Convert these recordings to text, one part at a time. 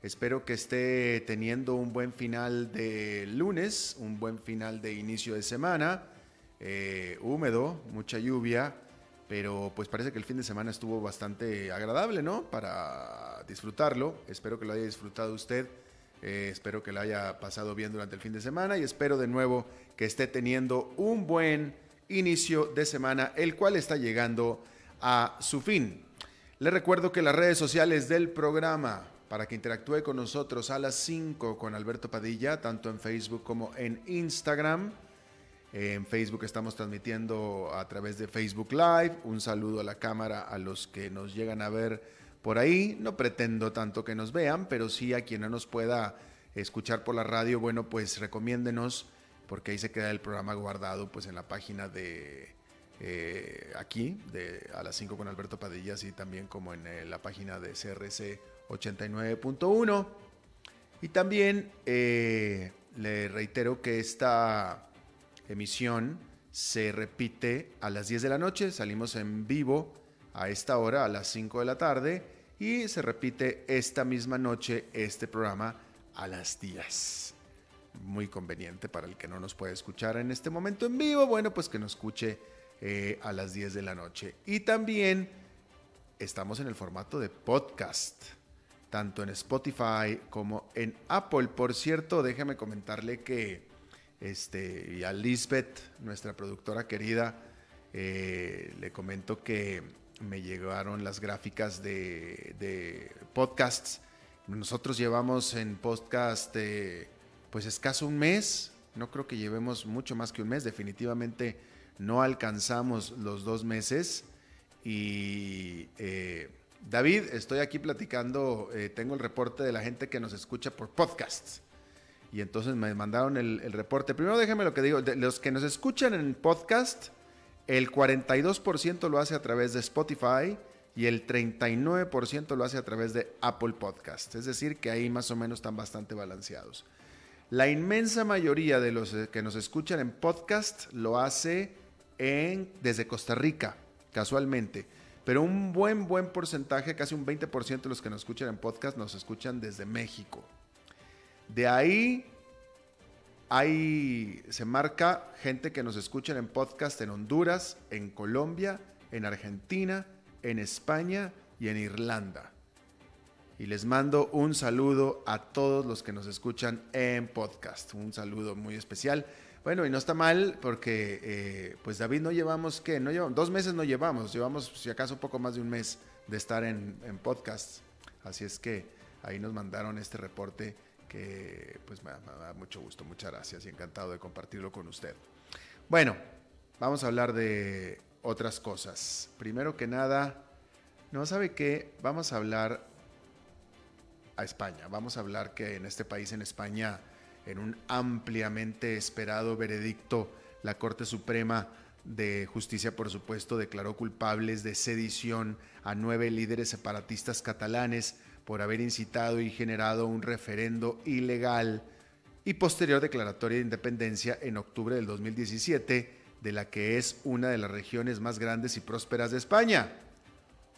Espero que esté teniendo un buen final de lunes, un buen final de inicio de semana. Eh, húmedo, mucha lluvia, pero pues parece que el fin de semana estuvo bastante agradable, ¿no? Para disfrutarlo. Espero que lo haya disfrutado usted. Eh, espero que lo haya pasado bien durante el fin de semana y espero de nuevo que esté teniendo un buen inicio de semana, el cual está llegando a su fin. Le recuerdo que las redes sociales del programa, para que interactúe con nosotros a las 5 con Alberto Padilla, tanto en Facebook como en Instagram. En Facebook estamos transmitiendo a través de Facebook Live. Un saludo a la cámara a los que nos llegan a ver por ahí. No pretendo tanto que nos vean, pero sí a quien no nos pueda escuchar por la radio, bueno, pues recomiéndenos, porque ahí se queda el programa guardado pues en la página de eh, aquí, a las 5 con Alberto Padilla, y también como en eh, la página de CRC 89.1. Y también eh, le reitero que esta emisión se repite a las 10 de la noche, salimos en vivo a esta hora, a las 5 de la tarde, y se repite esta misma noche este programa a las 10. Muy conveniente para el que no nos puede escuchar en este momento en vivo, bueno, pues que nos escuche eh, a las 10 de la noche. Y también estamos en el formato de podcast, tanto en Spotify como en Apple. Por cierto, déjame comentarle que este, y a Lisbeth, nuestra productora querida, eh, le comento que me llegaron las gráficas de, podcasts. Nosotros llevamos en podcast eh, pues escaso un mes, no creo que llevemos mucho más que un mes, definitivamente no alcanzamos los dos meses. Y eh, David, estoy aquí platicando, eh, tengo el reporte de la gente que nos escucha por podcasts. Y entonces me mandaron el, reporte. Primero déjeme lo que digo, de los que nos escuchan en podcast, el 42% lo hace a través de Spotify y el 39% lo hace a través de Apple Podcast. Es decir, que ahí más o menos están bastante balanceados. La inmensa mayoría de los que nos escuchan en podcast lo hace desde Costa Rica, casualmente. Pero un buen, buen porcentaje, casi un 20% de los que nos escuchan en podcast nos escuchan desde México. De ahí Ahí se marca gente que nos escucha en podcast en Honduras, en Colombia, en Argentina, en España y en Irlanda. Y les mando un saludo a todos los que nos escuchan en podcast. Un saludo muy especial. Bueno, y no está mal porque, eh, pues David, no llevamos, ¿qué? No llevamos, dos meses no llevamos, llevamos si acaso un poco más de un mes de estar en, en podcast. Así es que ahí nos mandaron este reporte que pues me, da mucho gusto, muchas gracias y encantado de compartirlo con usted. Bueno, vamos a hablar de otras cosas. Primero que nada, no sabe qué, vamos a hablar a España. Vamos a hablar que en este país, en España, en un ampliamente esperado veredicto, la Corte Suprema de Justicia, por supuesto, declaró culpables de sedición a nueve líderes separatistas catalanes por haber incitado y generado un referendo ilegal y posterior declaratoria de independencia en octubre del 2017 de la que es una de las regiones más grandes y prósperas de España.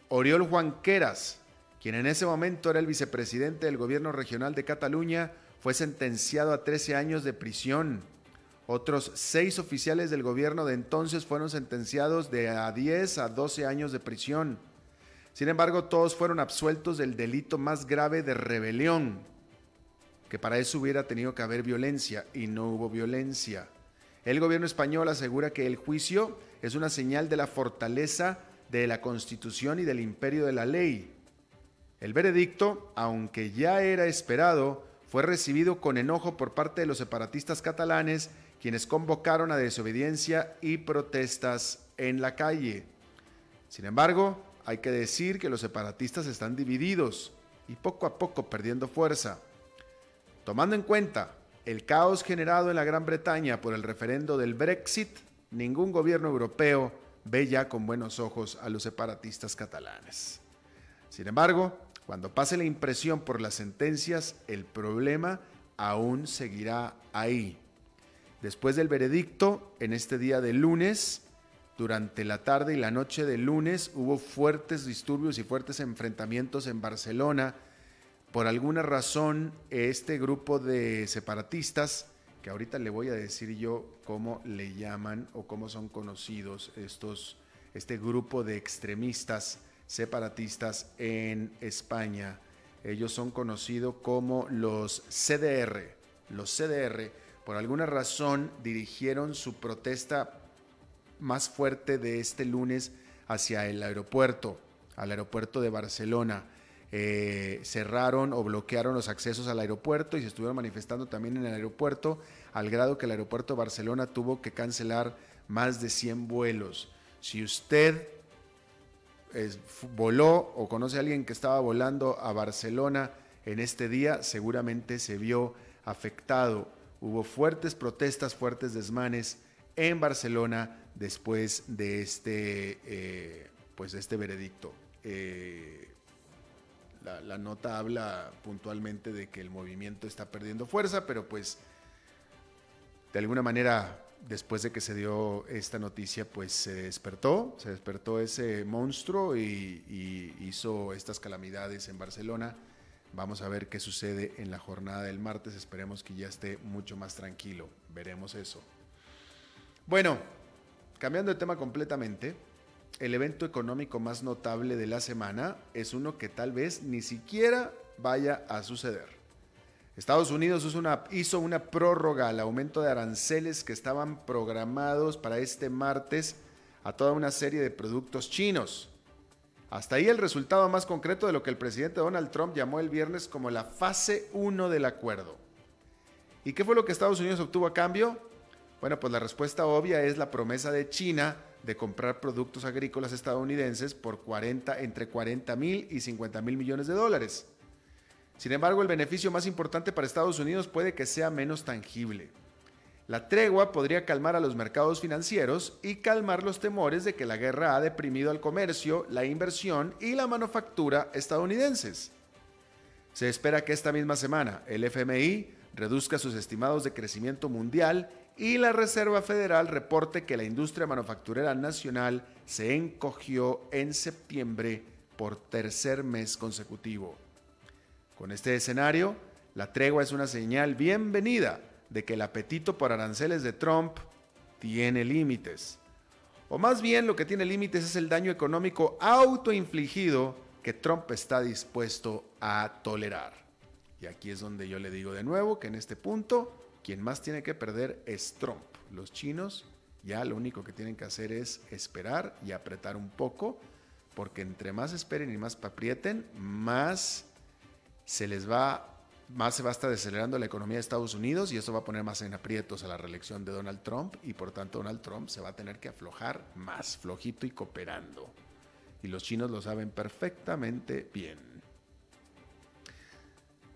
Oriol Juanqueras, quien en ese momento era el vicepresidente del gobierno regional de Cataluña, fue sentenciado a 13 años de prisión. Otros seis oficiales del gobierno de entonces fueron sentenciados de a 10 a 12 años de prisión. Sin embargo, todos fueron absueltos del delito más grave de rebelión, que para eso hubiera tenido que haber violencia y no hubo violencia. El gobierno español asegura que el juicio es una señal de la fortaleza de la Constitución y del imperio de la ley. El veredicto, aunque ya era esperado, fue recibido con enojo por parte de los separatistas catalanes, quienes convocaron a desobediencia y protestas en la calle. Sin embargo, hay que decir que los separatistas están divididos y poco a poco perdiendo fuerza. Tomando en cuenta el caos generado en la Gran Bretaña por el referendo del Brexit, ningún gobierno europeo ve ya con buenos ojos a los separatistas catalanes. Sin embargo, cuando pase la impresión por las sentencias, el problema aún seguirá ahí. Después del veredicto, en este día de lunes, durante la tarde y la noche del lunes, hubo fuertes disturbios y fuertes enfrentamientos en Barcelona. Por alguna razón, este grupo de separatistas que ahorita le voy a decir yo cómo le llaman o cómo son conocidos estos, este grupo de extremistas separatistas en España. Ellos son conocidos como los CDR. Los CDR, por alguna razón, dirigieron su protesta más fuerte de este lunes hacia el aeropuerto, al aeropuerto de Barcelona. Eh, cerraron o bloquearon los accesos al aeropuerto y se estuvieron manifestando también en el aeropuerto, al grado que el aeropuerto de Barcelona tuvo que cancelar más de 100 vuelos. Si usted voló o conoce a alguien que estaba volando a Barcelona en este día, seguramente se vio afectado. Hubo fuertes protestas, fuertes desmanes en Barcelona después de este, eh, pues este veredicto. Eh, la, nota habla puntualmente de que el movimiento está perdiendo fuerza, pero pues de alguna manera después de que se dio esta noticia, pues se despertó, se despertó ese monstruo y, hizo estas calamidades en Barcelona. Vamos a ver qué sucede en la jornada del martes, esperemos que ya esté mucho más tranquilo, veremos eso. Bueno, cambiando de tema completamente, el evento económico más notable de la semana es uno que tal vez ni siquiera vaya a suceder. Estados Unidos hizo una, prórroga al aumento de aranceles que estaban programados para este martes a toda una serie de productos chinos. Hasta ahí el resultado más concreto de lo que el presidente Donald Trump llamó el viernes como la fase 1 del acuerdo. ¿Y qué fue lo que Estados Unidos obtuvo a cambio? Bueno, pues la respuesta obvia es la promesa de China de comprar productos agrícolas estadounidenses por 40, entre 40 mil y 50 mil millones de dólares. Sin embargo, el beneficio más importante para Estados Unidos puede que sea menos tangible. La tregua podría calmar a los mercados financieros y calmar los temores de que la guerra ha deprimido al comercio, la inversión y la manufactura estadounidenses. Se espera que esta misma semana el FMI reduzca sus estimados de crecimiento mundial y la Reserva Federal reporte que la industria manufacturera nacional se encogió en septiembre por tercer mes consecutivo. Con este escenario, la tregua es una señal bienvenida de que el apetito por aranceles de Trump tiene límites. O más bien lo que tiene límites es el daño económico autoinfligido que Trump está dispuesto a tolerar. Y aquí es donde yo le digo de nuevo que en este punto quien más tiene que perder es Trump. Los chinos ya lo único que tienen que hacer es esperar y apretar un poco, porque entre más esperen y más aprieten, más se les va, más se va a estar acelerando la economía de Estados Unidos y eso va a poner más en aprietos a la reelección de Donald Trump y por tanto Donald Trump se va a tener que aflojar más, flojito y cooperando. Y los chinos lo saben perfectamente bien.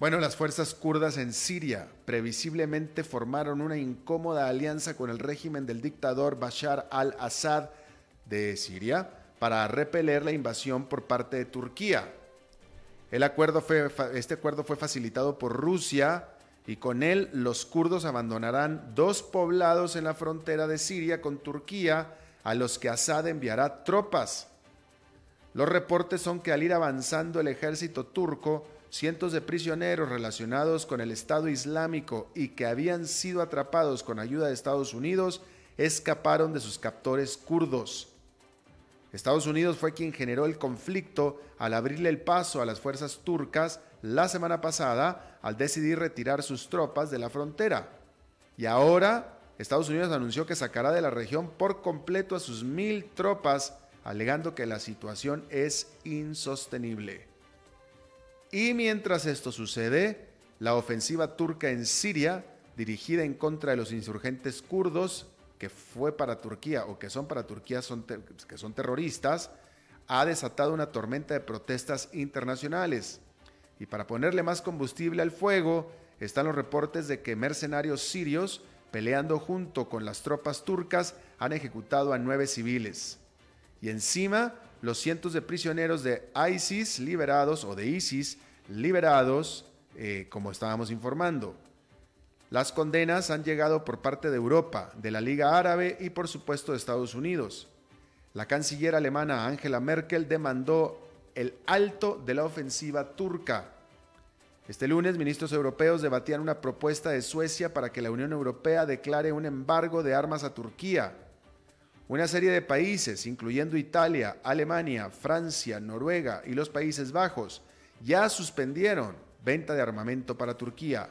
Bueno, las fuerzas kurdas en Siria previsiblemente formaron una incómoda alianza con el régimen del dictador Bashar al-Assad de Siria para repeler la invasión por parte de Turquía. El acuerdo fue, este acuerdo fue facilitado por Rusia y con él los kurdos abandonarán dos poblados en la frontera de Siria con Turquía a los que Assad enviará tropas. Los reportes son que al ir avanzando el ejército turco, cientos de prisioneros relacionados con el Estado Islámico y que habían sido atrapados con ayuda de Estados Unidos escaparon de sus captores kurdos. Estados Unidos fue quien generó el conflicto al abrirle el paso a las fuerzas turcas la semana pasada al decidir retirar sus tropas de la frontera. Y ahora Estados Unidos anunció que sacará de la región por completo a sus mil tropas alegando que la situación es insostenible. Y mientras esto sucede, la ofensiva turca en Siria, dirigida en contra de los insurgentes kurdos, que fue para Turquía o que son para Turquía, son que son terroristas, ha desatado una tormenta de protestas internacionales. Y para ponerle más combustible al fuego, están los reportes de que mercenarios sirios, peleando junto con las tropas turcas, han ejecutado a nueve civiles. Y encima, los cientos de prisioneros de ISIS liberados o de ISIS liberados, eh, como estábamos informando. Las condenas han llegado por parte de Europa, de la Liga Árabe y por supuesto de Estados Unidos. La canciller alemana Angela Merkel demandó el alto de la ofensiva turca. Este lunes, ministros europeos debatían una propuesta de Suecia para que la Unión Europea declare un embargo de armas a Turquía. Una serie de países, incluyendo Italia, Alemania, Francia, Noruega y los Países Bajos, ya suspendieron venta de armamento para Turquía.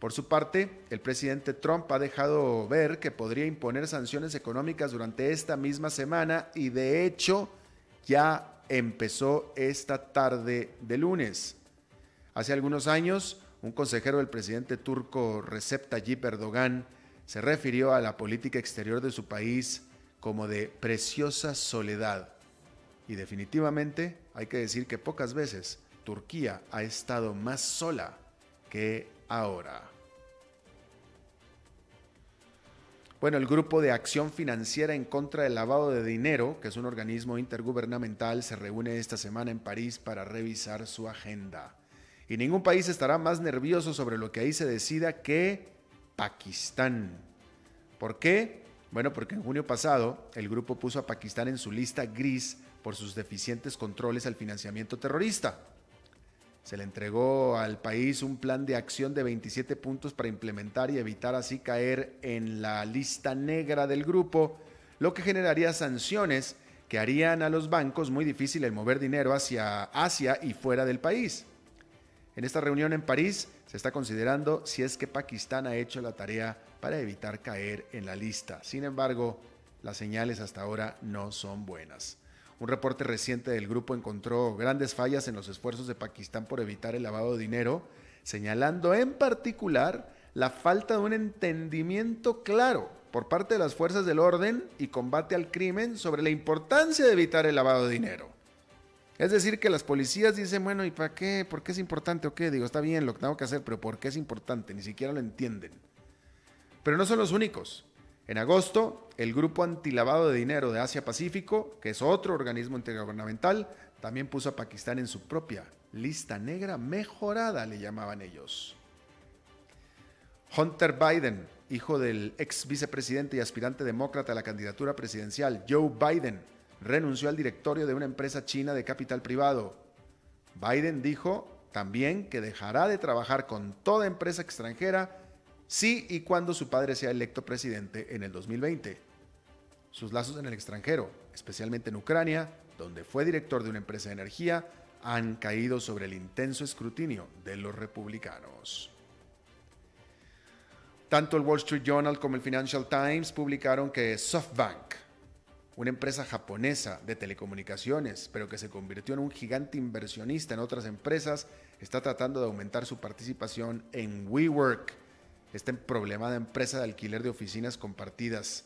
Por su parte, el presidente Trump ha dejado ver que podría imponer sanciones económicas durante esta misma semana y de hecho ya empezó esta tarde de lunes. Hace algunos años, un consejero del presidente turco Recep Tayyip Erdogan se refirió a la política exterior de su país como de preciosa soledad. Y definitivamente hay que decir que pocas veces Turquía ha estado más sola que ahora. Bueno, el Grupo de Acción Financiera en contra del lavado de dinero, que es un organismo intergubernamental, se reúne esta semana en París para revisar su agenda. Y ningún país estará más nervioso sobre lo que ahí se decida que Pakistán. ¿Por qué? Bueno, porque en junio pasado el grupo puso a Pakistán en su lista gris por sus deficientes controles al financiamiento terrorista. Se le entregó al país un plan de acción de 27 puntos para implementar y evitar así caer en la lista negra del grupo, lo que generaría sanciones que harían a los bancos muy difícil el mover dinero hacia Asia y fuera del país. En esta reunión en París se está considerando si es que Pakistán ha hecho la tarea para evitar caer en la lista. Sin embargo, las señales hasta ahora no son buenas. Un reporte reciente del grupo encontró grandes fallas en los esfuerzos de Pakistán por evitar el lavado de dinero, señalando en particular la falta de un entendimiento claro por parte de las fuerzas del orden y combate al crimen sobre la importancia de evitar el lavado de dinero. Es decir, que las policías dicen, bueno, ¿y para qué? ¿Por qué es importante o qué? Digo, está bien lo que tengo que hacer, pero ¿por qué es importante? Ni siquiera lo entienden. Pero no son los únicos. En agosto, el Grupo Antilavado de Dinero de Asia-Pacífico, que es otro organismo intergubernamental, también puso a Pakistán en su propia lista negra mejorada, le llamaban ellos. Hunter Biden, hijo del ex vicepresidente y aspirante demócrata a la candidatura presidencial Joe Biden, renunció al directorio de una empresa china de capital privado. Biden dijo también que dejará de trabajar con toda empresa extranjera si y cuando su padre sea electo presidente en el 2020. Sus lazos en el extranjero, especialmente en Ucrania, donde fue director de una empresa de energía, han caído sobre el intenso escrutinio de los republicanos. Tanto el Wall Street Journal como el Financial Times publicaron que SoftBank, una empresa japonesa de telecomunicaciones, pero que se convirtió en un gigante inversionista en otras empresas, está tratando de aumentar su participación en WeWork, este problema de empresa de alquiler de oficinas compartidas.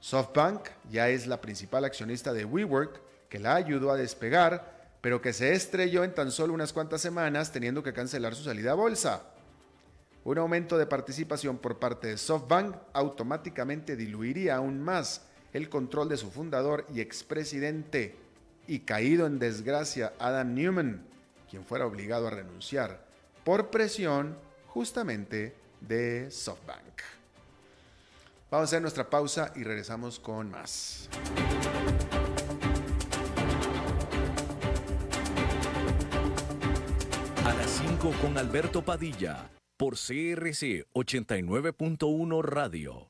SoftBank ya es la principal accionista de WeWork, que la ayudó a despegar, pero que se estrelló en tan solo unas cuantas semanas teniendo que cancelar su salida a bolsa. Un aumento de participación por parte de SoftBank automáticamente diluiría aún más el control de su fundador y expresidente y caído en desgracia Adam Newman, quien fuera obligado a renunciar por presión justamente de SoftBank. Vamos a hacer nuestra pausa y regresamos con más. A las 5 con Alberto Padilla por CRC 89.1 Radio.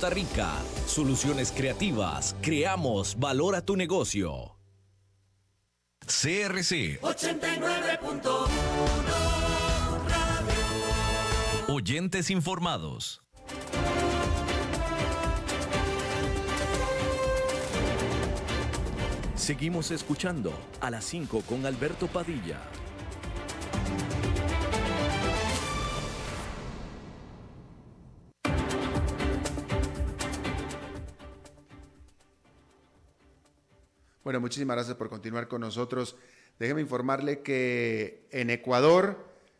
Costa Rica. Soluciones creativas. Creamos valor a tu negocio. CRC 89.1 Oyentes informados. Seguimos escuchando a las 5 con Alberto Padilla. Bueno, muchísimas gracias por continuar con nosotros. Déjeme informarle que en Ecuador,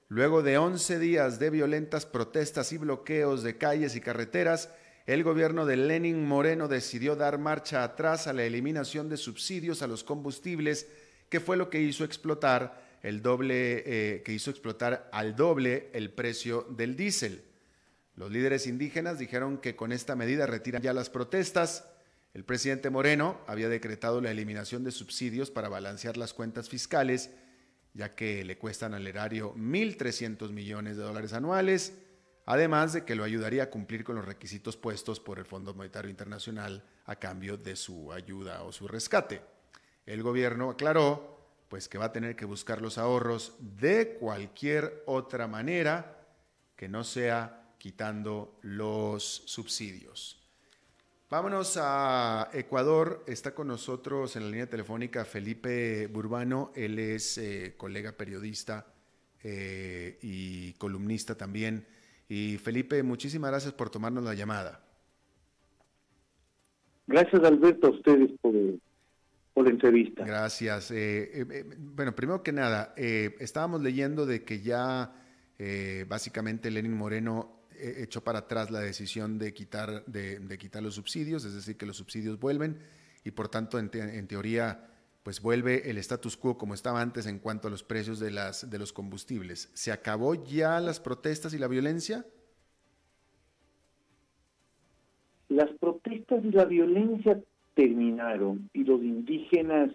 luego de 11 días de violentas protestas y bloqueos de calles y carreteras, el gobierno de Lenin Moreno decidió dar marcha atrás a la eliminación de subsidios a los combustibles, que fue lo que hizo explotar el doble, eh, que hizo explotar al doble el precio del diésel. Los líderes indígenas dijeron que con esta medida retiran ya las protestas el presidente Moreno había decretado la eliminación de subsidios para balancear las cuentas fiscales, ya que le cuestan al erario 1.300 millones de dólares anuales, además de que lo ayudaría a cumplir con los requisitos puestos por el Fondo Monetario Internacional a cambio de su ayuda o su rescate. El gobierno aclaró pues que va a tener que buscar los ahorros de cualquier otra manera que no sea quitando los subsidios. Vámonos a Ecuador. Está con nosotros en la línea telefónica Felipe Burbano. Él es eh, colega periodista eh, y columnista también. Y Felipe, muchísimas gracias por tomarnos la llamada. Gracias, Alberto, a ustedes por, por la entrevista. Gracias. Eh, bueno, primero que nada, estábamos leyendo de que ya básicamente Lenin Moreno echó para atrás la decisión de quitar, de, quitar los subsidios, es decir, que los subsidios vuelven y por tanto, en, teoría, pues vuelve el status quo como estaba antes en cuanto a los precios de, las, de los combustibles. ¿Se acabó ya las protestas y la violencia? Las protestas y la violencia terminaron y los indígenas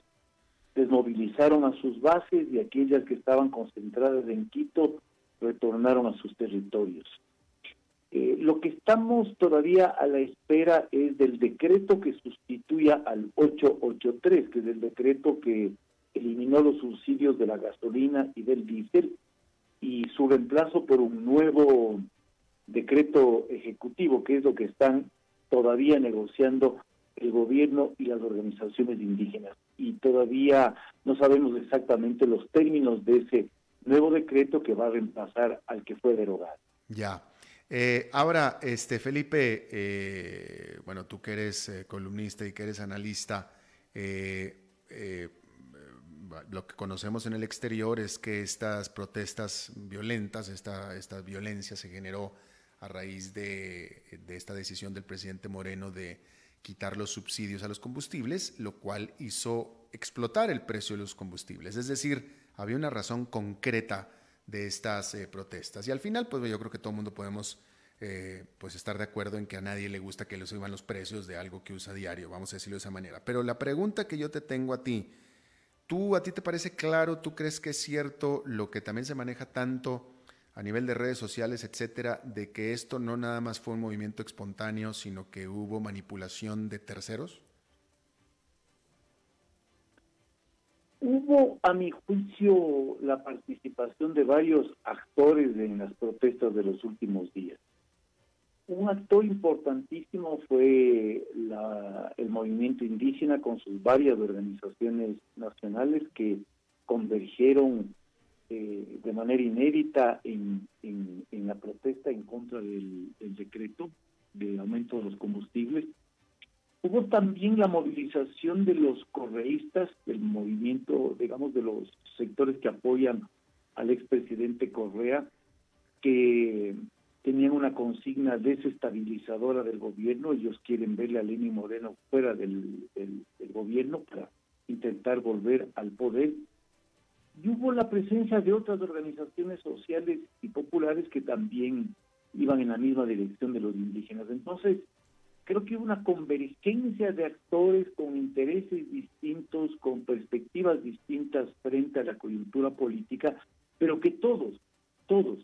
desmovilizaron a sus bases y aquellas que estaban concentradas en Quito retornaron a sus territorios. Eh, lo que estamos todavía a la espera es del decreto que sustituya al 883, que es el decreto que eliminó los subsidios de la gasolina y del diésel, y su reemplazo por un nuevo decreto ejecutivo, que es lo que están todavía negociando el gobierno y las organizaciones indígenas. Y todavía no sabemos exactamente los términos de ese nuevo decreto que va a reemplazar al que fue derogado. Ya. Eh, ahora, este, Felipe, eh, bueno, tú que eres eh, columnista y que eres analista, lo que conocemos en el exterior es que estas protestas violentas, esta, esta violencia se generó a raíz de, de esta decisión del presidente Moreno de quitar los subsidios a los combustibles, lo cual hizo explotar el precio de los combustibles. Es decir, había una razón concreta de estas eh, protestas. Y al final, pues yo creo que todo el mundo podemos eh, pues estar de acuerdo en que a nadie le gusta que le suban los precios de algo que usa diario, vamos a decirlo de esa manera. Pero la pregunta que yo te tengo a ti, ¿tú a ti te parece claro, tú crees que es cierto lo que también se maneja tanto a nivel de redes sociales, etcétera, de que esto no nada más fue un movimiento espontáneo, sino que hubo manipulación de terceros? Hubo, a mi juicio, la participación de varios actores en las protestas de los últimos días. Un actor importantísimo fue el movimiento indígena con sus varias organizaciones nacionales que convergieron eh, de manera inédita en, la protesta en contra del, del decreto de aumento de los combustibles Hubo también la movilización de los correístas, del movimiento, digamos, de los sectores que apoyan al expresidente Correa, que tenían una consigna desestabilizadora del gobierno, ellos quieren verle a Lenín Moreno fuera del, del, gobierno para intentar volver al poder. Y hubo la presencia de otras organizaciones sociales y populares que también iban en la misma dirección de los indígenas. Entonces, creo que una convergencia de actores con intereses distintos, con perspectivas distintas frente a la coyuntura política, pero que todos, todos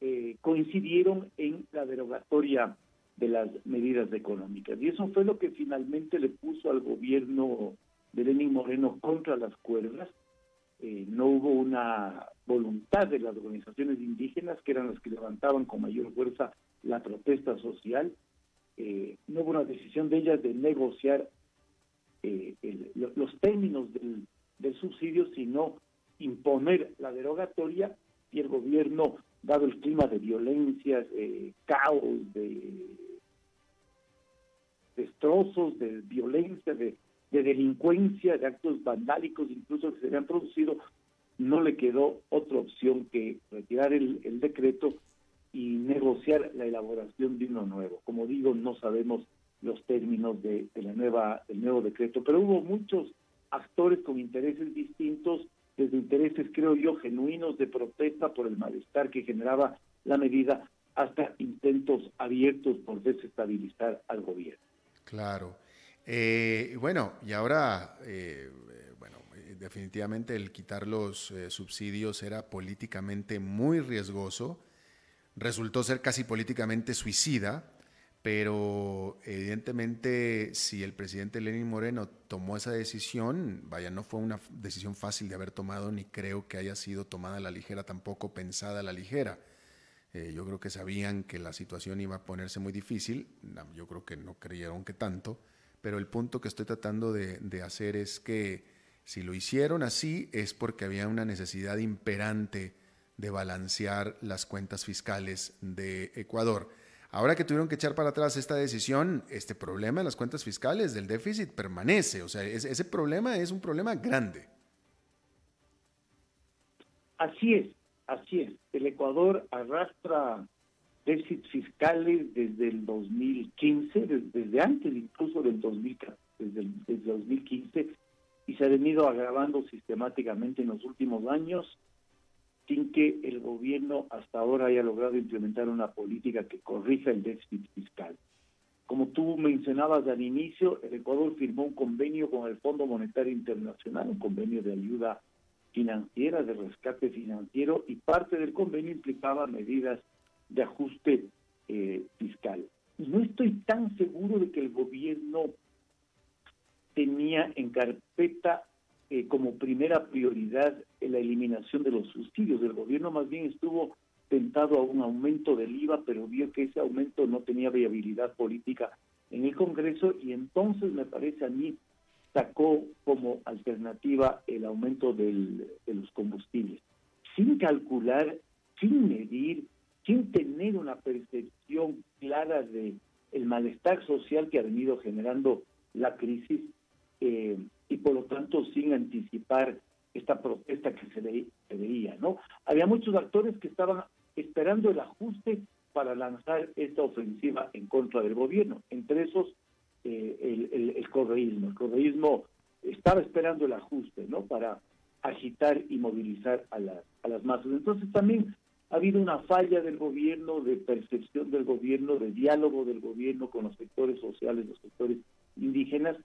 eh, coincidieron en la derogatoria de las medidas económicas. Y eso fue lo que finalmente le puso al gobierno de Lenín Moreno contra las cuerdas. Eh, no hubo una voluntad de las organizaciones indígenas, que eran las que levantaban con mayor fuerza la protesta social. Eh, no hubo una decisión de ellas de negociar los términos del, del subsidio, sino imponer la derogatoria y el gobierno dado el clima de violencia, de caos, de destrozos, de violencia, de, delincuencia, de actos vandálicos incluso que se habían producido, no le quedó otra opción que retirar el, decreto y negociar la elaboración de uno nuevo. Como digo, no sabemos los términos de, la nueva del nuevo decreto, pero hubo muchos actores con intereses distintos desde intereses, creo yo, genuinos de protesta por el malestar que generaba la medida, hasta intentos abiertos por desestabilizar al gobierno. Claro. Eh, bueno, y ahora, eh, bueno, definitivamente el quitar los eh, subsidios era políticamente muy riesgoso, resultó ser casi políticamente suicida pero evidentemente si el presidente Lenín Moreno tomó esa decisión, vaya, no fue una decisión fácil de haber tomado, ni creo que haya sido tomada a la ligera, tampoco pensada a la ligera. Eh, yo creo que sabían que la situación iba a ponerse muy difícil, yo creo que no creyeron que tanto, pero el punto que estoy tratando de hacer es que si lo hicieron así es porque había una necesidad imperante de balancear las cuentas fiscales de Ecuador. Ahora que tuvieron que echar para atrás esta decisión, este problema de las cuentas fiscales, del déficit, permanece. O sea, ese problema es un problema grande. Así es, así es. El Ecuador arrastra déficits fiscales desde el 2015, desde, antes incluso del 2015, desde desde 2015, y se ha venido agravando sistemáticamente en los últimos años sin que el gobierno hasta ahora haya logrado implementar una política que corrija el déficit fiscal. Como tú mencionabas al inicio, el Ecuador firmó un convenio con el Fondo Monetario Internacional, un convenio de ayuda financiera, de rescate financiero, y parte del convenio implicaba medidas de ajuste eh, fiscal. No estoy tan seguro de que el gobierno tenía en carpeta eh, como primera prioridad la eliminación de los subsidios. El gobierno más bien estuvo tentado a un aumento del IVA, pero vio que ese aumento no tenía viabilidad política en el Congreso y entonces me parece a mí sacó como alternativa el aumento del, de los combustibles, sin calcular, sin medir, sin tener una percepción clara de el malestar social que ha venido generando la crisis. Eh, y por lo tanto sin anticipar esta protesta que se, veía, ¿no? Había muchos actores que estaban esperando el ajuste para lanzar esta ofensiva en contra del gobierno, entre esos eh, el, el, correísmo. El correísmo estaba esperando el ajuste, ¿no? Para agitar y movilizar a, a las masas. Entonces también ha habido una falla del gobierno, de percepción del gobierno, de diálogo del gobierno con los sectores sociales, los sectores indígenas,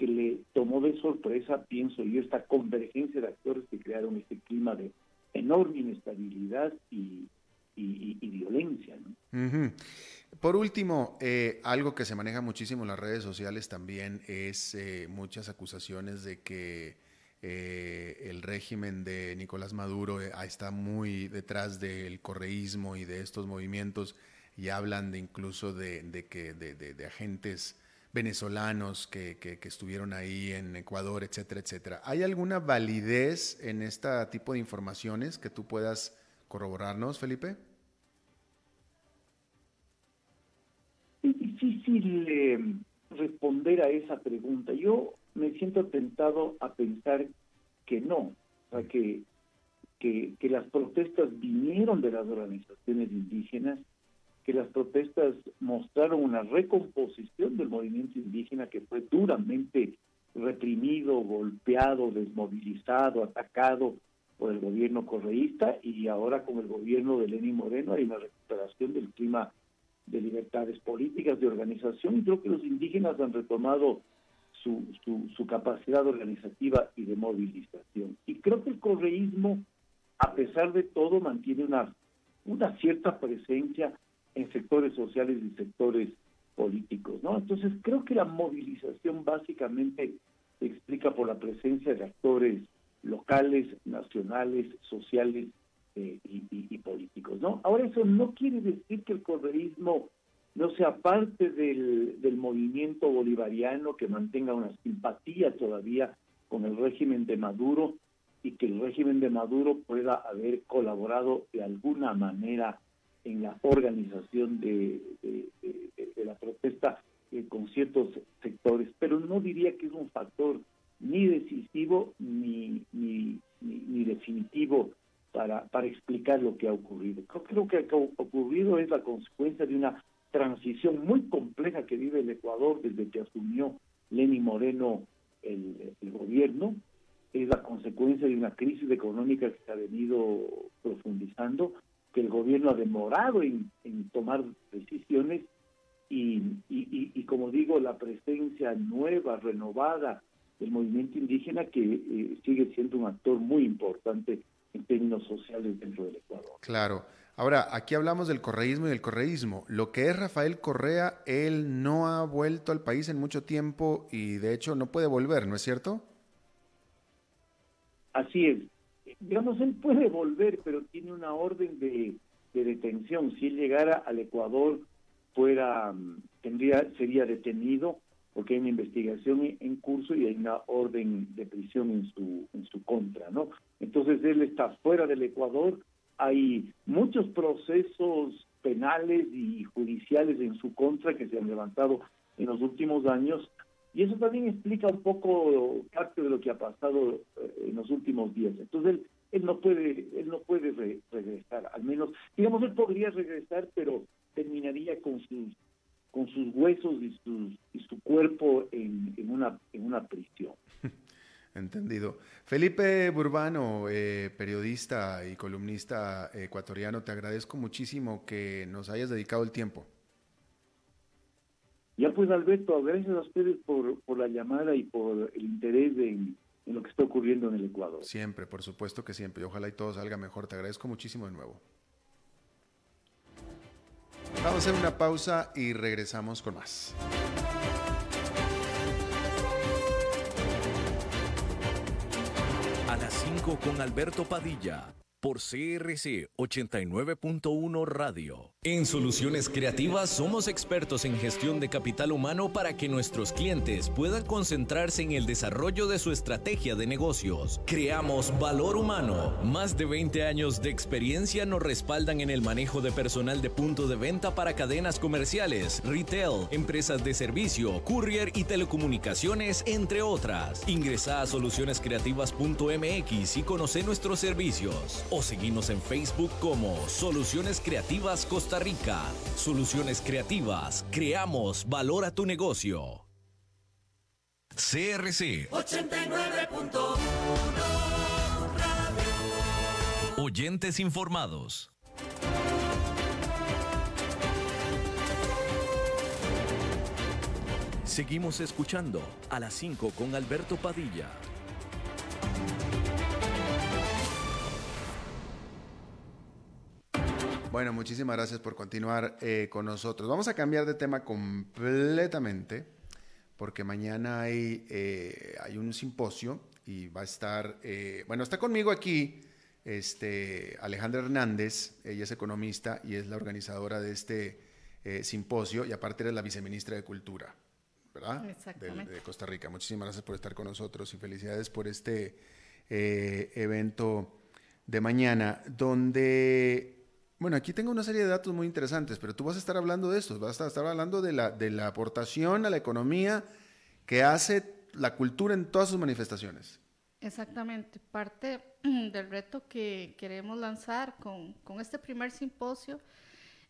que le tomó de sorpresa, pienso yo, esta convergencia de actores que crearon este clima de enorme inestabilidad y, violencia. Por último, eh, algo que se maneja muchísimo en las redes sociales también es eh, muchas acusaciones de que eh, el régimen de Nicolás Maduro está muy detrás del correísmo y de estos movimientos y hablan de incluso de, que de agentes venezolanos que, que, estuvieron ahí en Ecuador, etcétera, etcétera. ¿Hay alguna validez en este tipo de informaciones que tú puedas corroborarnos, Felipe? Es difícil eh, responder a esa pregunta. Yo me siento tentado a pensar que no, o que, que, que las protestas vinieron de las organizaciones indígenas que las protestas mostraron una recomposición del movimiento indígena que fue duramente reprimido, golpeado, desmovilizado, atacado por el gobierno correísta y ahora con el gobierno de Lenín Moreno hay una recuperación del clima de libertades políticas, de organización y creo que los indígenas han retomado su, su, capacidad organizativa y de movilización. Y creo que el correísmo, a pesar de todo, mantiene una, una cierta presencia en sectores sociales y sectores políticos, ¿no? Entonces creo que la movilización básicamente se explica por la presencia de actores locales, nacionales, sociales eh, y, políticos, ¿no? Ahora eso no quiere decir que el correísmo no sea parte del, del movimiento bolivariano, que mantenga una simpatía todavía con el régimen de Maduro y que el régimen de Maduro pueda haber colaborado de alguna manera en la organización de, la protesta eh, con ciertos sectores, pero no diría que es un factor ni decisivo ni, ni, ni, definitivo para, explicar lo que ha ocurrido. Creo que lo que ha ocurrido es la consecuencia de una transición muy compleja que vive el Ecuador desde que asumió Lenín Moreno el, el gobierno, es la consecuencia de una crisis económica que se ha venido profundizando, que el gobierno ha demorado en, tomar decisiones y, y, como digo, la presencia nueva, renovada del movimiento indígena que eh, sigue siendo un actor muy importante en términos sociales dentro del Ecuador. Claro. Ahora, aquí hablamos del correísmo y del correísmo. Lo que es Rafael Correa, él no ha vuelto al país en mucho tiempo y de hecho no puede volver, ¿no es cierto? Así es digamos, él puede volver, pero tiene una orden de, detención. Si él llegara al Ecuador, fuera, mm, tendría, sería detenido porque hay una investigación en curso y hay una orden de prisión en su, en su contra, ¿no? Entonces él está fuera del Ecuador, hay muchos procesos penales y judiciales en su contra que se han levantado en los últimos años y eso también explica un poco parte de lo que ha pasado eh, en los últimos días. Entonces él, él no puede, él no puede regresar, al menos, digamos, él podría regresar, pero terminaría con sus con sus huesos y, sus, y su cuerpo en, en, una, en una prisión. Entendido. Felipe Burbano, eh, periodista y columnista ecuatoriano, te agradezco muchísimo que nos hayas dedicado el tiempo. Ya pues Alberto, gracias a ustedes por, por la llamada y por el interés en, en, lo que está ocurriendo en el Ecuador. Siempre, por supuesto que siempre. Y ojalá y todo salga mejor. Te agradezco muchísimo de nuevo. Vamos a hacer una pausa y regresamos con más. A las 5 con Alberto Padilla por CRC 89.1 Radio. En Soluciones Creativas somos expertos en gestión de capital humano para que nuestros clientes puedan concentrarse en el desarrollo de su estrategia de negocios. Creamos valor humano. Más de 20 años de experiencia nos respaldan en el manejo de personal de punto de venta para cadenas comerciales, retail, empresas de servicio, courier y telecomunicaciones, entre otras. Ingresa a solucionescreativas.mx y conoce nuestros servicios o seguimos en Facebook como Soluciones Creativas Costa Rica. Soluciones Creativas, creamos valor a tu negocio. CRC 89.1 Oyentes informados. Seguimos escuchando a las 5 con Alberto Padilla. Bueno, muchísimas gracias por continuar eh, con nosotros. Vamos a cambiar de tema completamente porque mañana hay, eh, hay un simposio y va a estar, eh, bueno, está conmigo aquí este, Alejandra Hernández, ella es economista y es la organizadora de este simposio y aparte es la viceministra de Cultura, ¿verdad? Exactamente. De, Costa Rica. Muchísimas gracias por estar con nosotros y felicidades por este evento de mañana, donde bueno, aquí tengo una serie de datos muy interesantes, pero tú vas a estar hablando de estos, vas a estar hablando de la, de la aportación a la economía que hace la cultura en todas sus manifestaciones. Exactamente, parte del reto que queremos lanzar con, con este primer simposio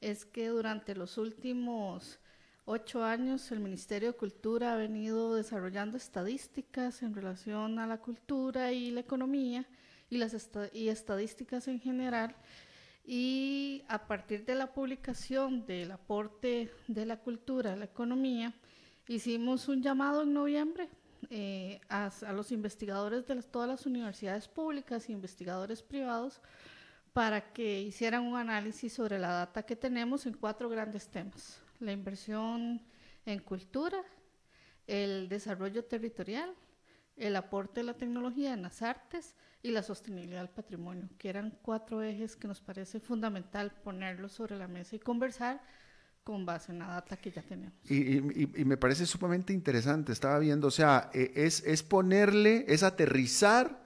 es que durante los últimos ocho años el Ministerio de Cultura ha venido desarrollando estadísticas en relación a la cultura y la economía y las y estadísticas en general. Y a partir de la publicación del aporte de la cultura a la economía, hicimos un llamado en noviembre eh, a, los investigadores de todas las universidades públicas e investigadores privados para que hicieran un análisis sobre la data que tenemos en cuatro grandes temas. La inversión en cultura, el desarrollo territorial, el aporte de la tecnología en las artes y la sostenibilidad del patrimonio, que eran cuatro ejes que nos parece fundamental ponerlos sobre la mesa y conversar con base en la data que ya tenemos. Y, me parece sumamente interesante, estaba viendo, o sea, e, es, es ponerle, es aterrizar,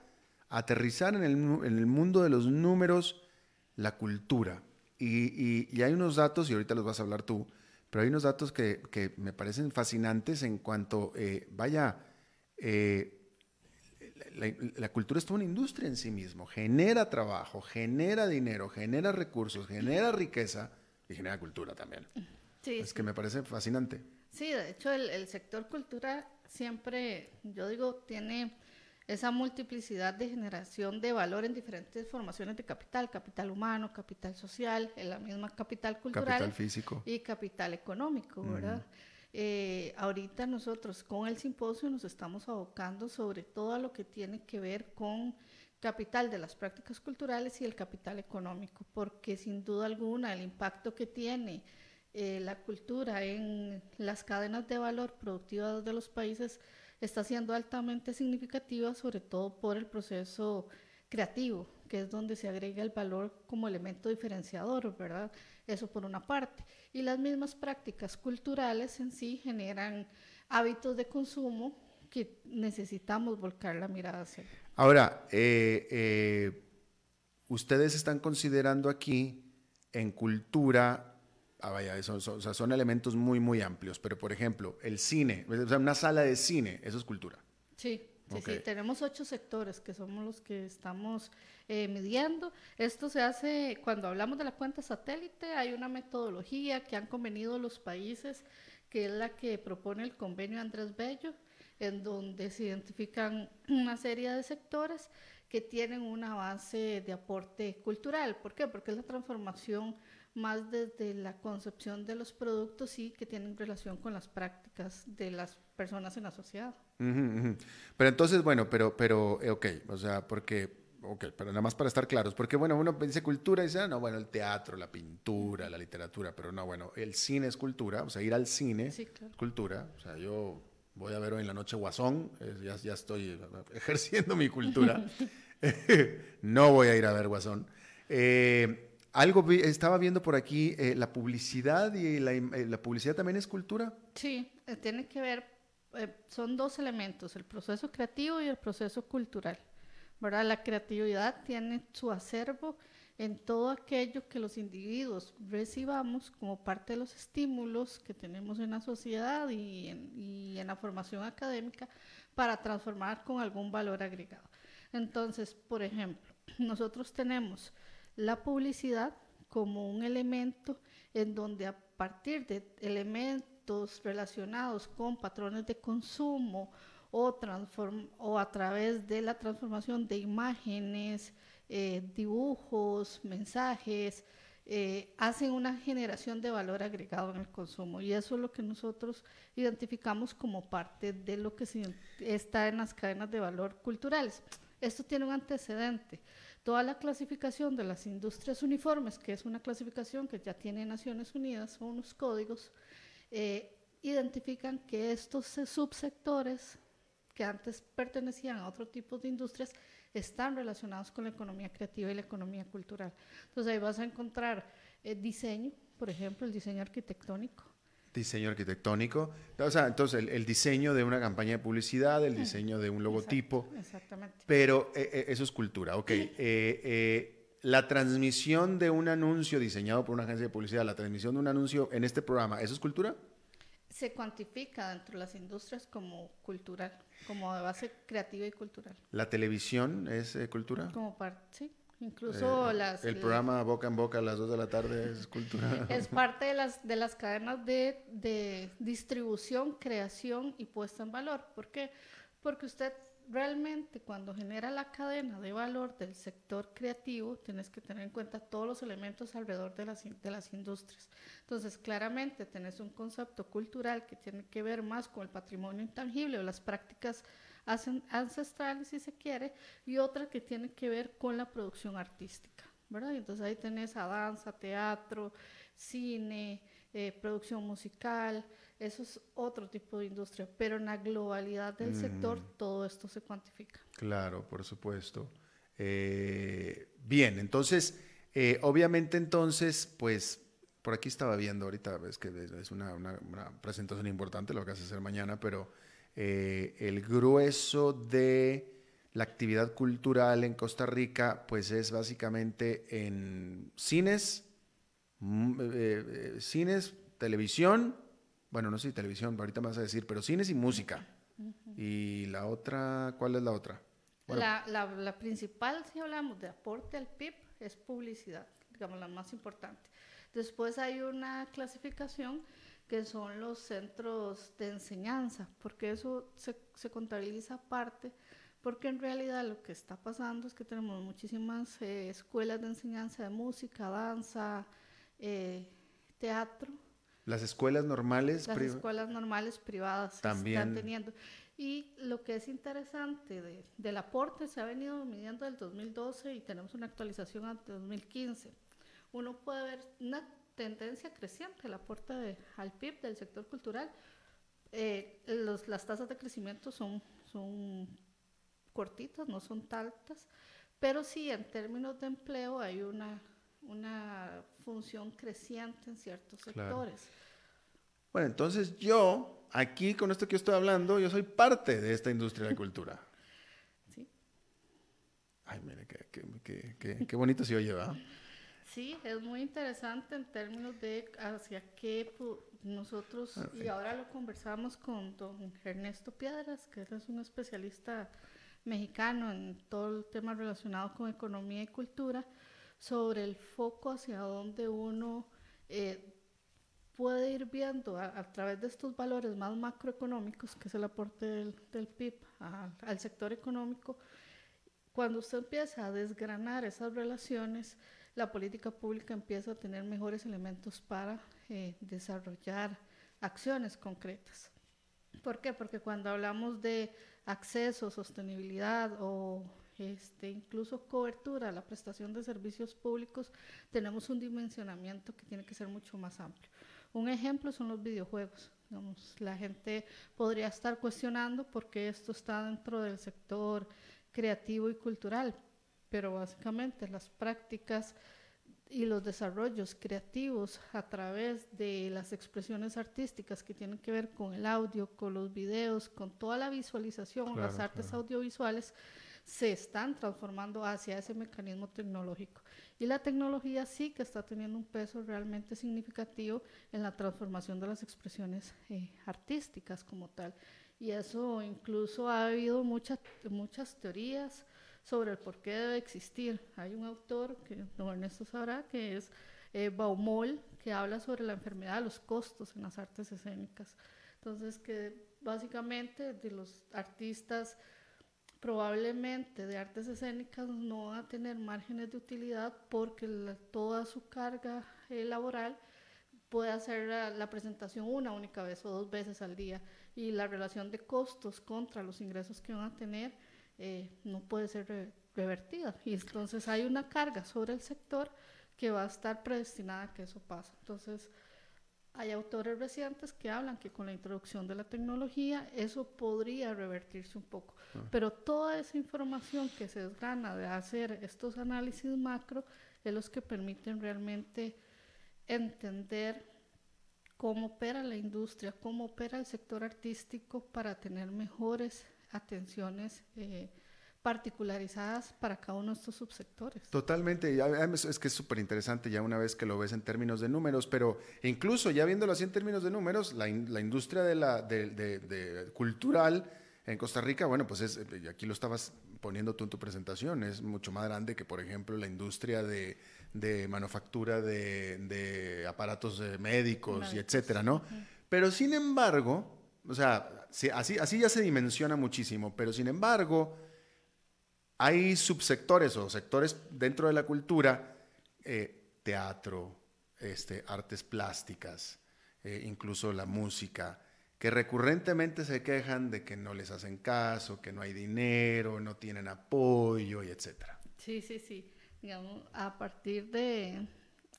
aterrizar en el, en el, mundo de los números la cultura. Y, hay unos datos, y ahorita los vas a hablar tú, pero hay unos datos que, que me parecen fascinantes en cuanto, eh, vaya, eh, la, cultura es toda una industria en sí mismo, genera trabajo, genera dinero, genera recursos, genera riqueza y genera cultura también. Sí, es que me parece fascinante. Sí, de hecho el, sector cultura siempre, yo digo, tiene esa multiplicidad de generación de valor en diferentes formaciones de capital, capital humano, capital social, en la misma capital cultural. Capital físico. Y capital económico, ¿verdad? Eh, ahorita nosotros con el simposio nos estamos abocando sobre todo a lo que tiene que ver con capital de las prácticas culturales y el capital económico, porque sin duda alguna el impacto que tiene eh, la cultura en las cadenas de valor productivas de los países está siendo altamente significativa, sobre todo por el proceso creativo, que es donde se agrega el valor como elemento diferenciador, ¿verdad? Eso por una parte. Y las mismas prácticas culturales en sí generan hábitos de consumo que necesitamos volcar la mirada hacia. Ahora, eh, eh, ustedes están considerando aquí en cultura, ah, vaya, son, son, elementos muy, muy amplios, pero por ejemplo, el cine, una sala de cine, eso es cultura. Sí. Sí, sí, tenemos ocho sectores que somos los que estamos eh, midiendo. Esto se hace cuando hablamos de la cuenta satélite, hay una metodología que han convenido los países, que es la que propone el convenio Andrés Bello, en donde se identifican una serie de sectores que tienen una base de aporte cultural. ¿Por qué? Porque es la transformación más desde la concepción de los productos y que tienen relación con las prácticas de las personas en la sociedad. Pero entonces, bueno, pero, pero, eh, ok, o sea, porque, ok, pero nada más para estar claros, porque bueno, uno dice cultura y dice, ah, no, bueno, el teatro, la pintura, la literatura, pero no, bueno, el cine es cultura, o sea, ir al cine es cultura, o sea, yo voy a ver hoy en la noche Guasón, ya, ya estoy ejerciendo mi cultura, no voy a ir a ver Guasón. Eh, algo estaba viendo por aquí, eh, la publicidad y la, la, publicidad también es cultura. Sí, tiene que ver, son dos elementos, el proceso creativo y el proceso cultural. ¿verdad? La creatividad tiene su acervo en todo aquello que los individuos recibamos como parte de los estímulos que tenemos en la sociedad y en, y en la formación académica para transformar con algún valor agregado. Entonces, por ejemplo, nosotros tenemos la publicidad como un elemento en donde a partir de elementos relacionados con patrones de consumo o, o a través de la transformación de imágenes, eh, dibujos, mensajes, eh, hacen una generación de valor agregado en el consumo. Y eso es lo que nosotros identificamos como parte de lo que está en las cadenas de valor culturales. Esto tiene un antecedente. Toda la clasificación de las industrias uniformes, que es una clasificación que ya tiene Naciones Unidas, son unos códigos, eh, identifican que estos subsectores que antes pertenecían a otro tipo de industrias están relacionados con la economía creativa y la economía cultural. Entonces ahí vas a encontrar eh, diseño, por ejemplo, el diseño arquitectónico, Diseño arquitectónico. O sea, entonces el, diseño de una campaña de publicidad, el diseño de un logotipo. exactamente. Pero eh, eh, eso es cultura, ok. Eh, la transmisión de un anuncio diseñado por una agencia de publicidad, la transmisión de un anuncio en este programa, ¿eso es cultura? Se cuantifica dentro de las industrias como cultural, como de base creativa y cultural. ¿La televisión es cultura? Como parte, sí Incluso Eh, las... el programa Boca en Boca a las 2 de la tarde es cultura. Es parte de las, de las cadenas de, de distribución, creación y puesta en valor. ¿Por qué? Porque usted realmente cuando genera la cadena de valor del sector creativo, tienes que tener en cuenta todos los elementos alrededor de las, de las industrias. Entonces, claramente tenés un concepto cultural que tiene que ver más con el patrimonio intangible o las prácticas ancestrales, si se quiere, y otra que tiene que ver con la producción artística, ¿verdad? Y entonces ahí tenés a danza, teatro, cine, eh, producción musical, eso es otro tipo de industria, pero en la globalidad del sector todo esto se cuantifica. Claro, por supuesto. Eh, bien, entonces, eh, obviamente entonces, pues, por aquí estaba viendo ahorita, es que es una, una- una presentación importante lo que vas a hacer mañana, pero eh, el grueso de la actividad cultural en Costa Rica, pues es básicamente en cines, mm, eh, eh, cines, televisión, bueno, no sé si televisión, ahorita me vas a decir, pero cines y música. Y la otra, ¿cuál es la otra? Bueno. La, la, la principal, si hablamos de aporte al PIB, es publicidad, digamos la más importante. Después hay una clasificación que son los centros de enseñanza, porque eso se, se contabiliza aparte, porque en realidad lo que está pasando es que tenemos muchísimas eh, escuelas de enseñanza de música, danza, eh, teatro, Las escuelas normales. las escuelas normales privadas También. están teniendo. Y lo que es interesante de- del aporte se ha venido midiendo del 2012 y tenemos una actualización ante 2015. Uno puede ver una tendencia creciente el aporte de- al PIB del sector cultural. Eh, los- las tasas de crecimiento son, son cortitas, no son tan altas, pero sí en términos de empleo hay una, una función creciente en ciertos Claro. sectores. Bueno, entonces yo, aquí con esto que yo estoy hablando, yo soy parte de esta industria de la cultura. Sí. Ay, mire, qué, qué, qué, qué- qué bonito se oye, ¿verdad? Sí, es muy interesante en términos de hacia qué nosotros, Ah, y ahora lo conversamos con don Ernesto Piedras, que es un especialista mexicano en todo el tema relacionado con economía y cultura, sobre el foco hacia dónde uno eh, puede ir viendo a, a través de estos valores más macroeconómicos, que es el aporte del, del PIB a- al sector económico, cuando usted empieza a desgranar esas relaciones, la política pública empieza a tener mejores elementos para eh, desarrollar acciones concretas. ¿Por qué? Porque cuando hablamos de acceso, sostenibilidad o este, incluso cobertura la prestación de servicios públicos, tenemos un dimensionamiento que tiene que ser mucho más amplio. Un ejemplo son los videojuegos. Digamos, la gente podría estar cuestionando por qué esto está dentro del sector creativo y cultural, pero básicamente las prácticas y los desarrollos creativos a través de las expresiones artísticas que tienen que ver con el audio, con los videos, con toda la visualización, las Claro, artes claro. audiovisuales, se están transformando hacia ese mecanismo tecnológico. Y la tecnología sí que está teniendo un peso realmente significativo en la transformación de las expresiones eh, artísticas como tal. Y eso incluso ha habido muchas muchas teorías sobre el por qué debe existir. Hay un autor, que don Ernesto sabrá, que es eh, Baumol, que habla sobre la enfermedad de los costos en las artes escénicas. Entonces, que básicamente de los artistas probablemente de artes escénicas no van a tener márgenes de utilidad porque la- toda su carga eh, laboral puede hacer la, la presentación una única vez o dos veces al día y la relación de costos contra los ingresos que van a tener eh, no puede ser re- revertida y entonces hay una carga sobre el sector que va a estar predestinada a que eso pase. Entonces, hay autores recientes que hablan que con la introducción de la tecnología eso podría revertirse un poco, pero toda esa información que se desgana de hacer estos análisis macro es los que permiten realmente entender cómo opera la industria, cómo opera el sector artístico para tener mejores atenciones eh, particularizadas para cada uno de estos subsectores. Totalmente, es que es súper interesante ya una vez que lo ves en términos de números, pero incluso ya viéndolo así en términos de números, la, in- la industria de la, de- de- de cultural En Costa Rica, bueno, pues es, aquí lo estabas poniendo tú en tu presentación, es mucho más grande que, por ejemplo, la industria de, manufactura de, aparatos eh, médicos y etcétera, ¿no? Pero sin embargo, o sea, así, así ya se dimensiona muchísimo, pero sin embargo, hay subsectores o sectores dentro de la cultura, eh, teatro, este, artes plásticas, incluso la música, que recurrentemente se quejan de que no les hacen caso, que no hay dinero, no tienen apoyo y etcétera. Sí, sí, sí. Digamos, a partir de...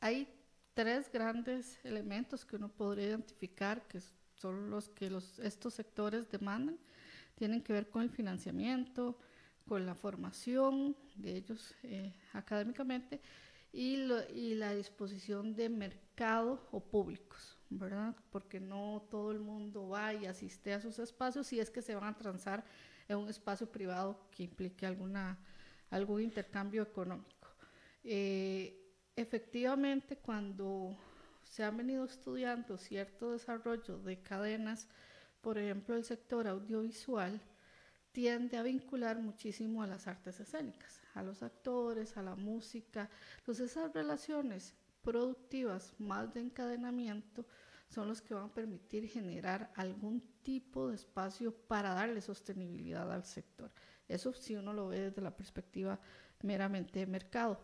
Hay tres grandes elementos que uno podría identificar que son los que los, estos sectores demandan. Tienen que ver con el financiamiento, con la formación de ellos eh, académicamente y, y la disposición de mercado o públicos. ¿verdad? Porque no todo el mundo va y asiste a sus espacios si es que se van a transar en un espacio privado que implique alguna, algún intercambio económico. Eh, efectivamente, cuando se ha venido estudiando cierto desarrollo de cadenas, por ejemplo, el sector audiovisual tiende a vincular muchísimo a las artes escénicas, a los actores, a la música. Entonces, esas relaciones productivas más de encadenamiento son los que van a permitir generar algún tipo de espacio para darle sostenibilidad al sector. Eso si uno lo ve desde la perspectiva meramente de mercado.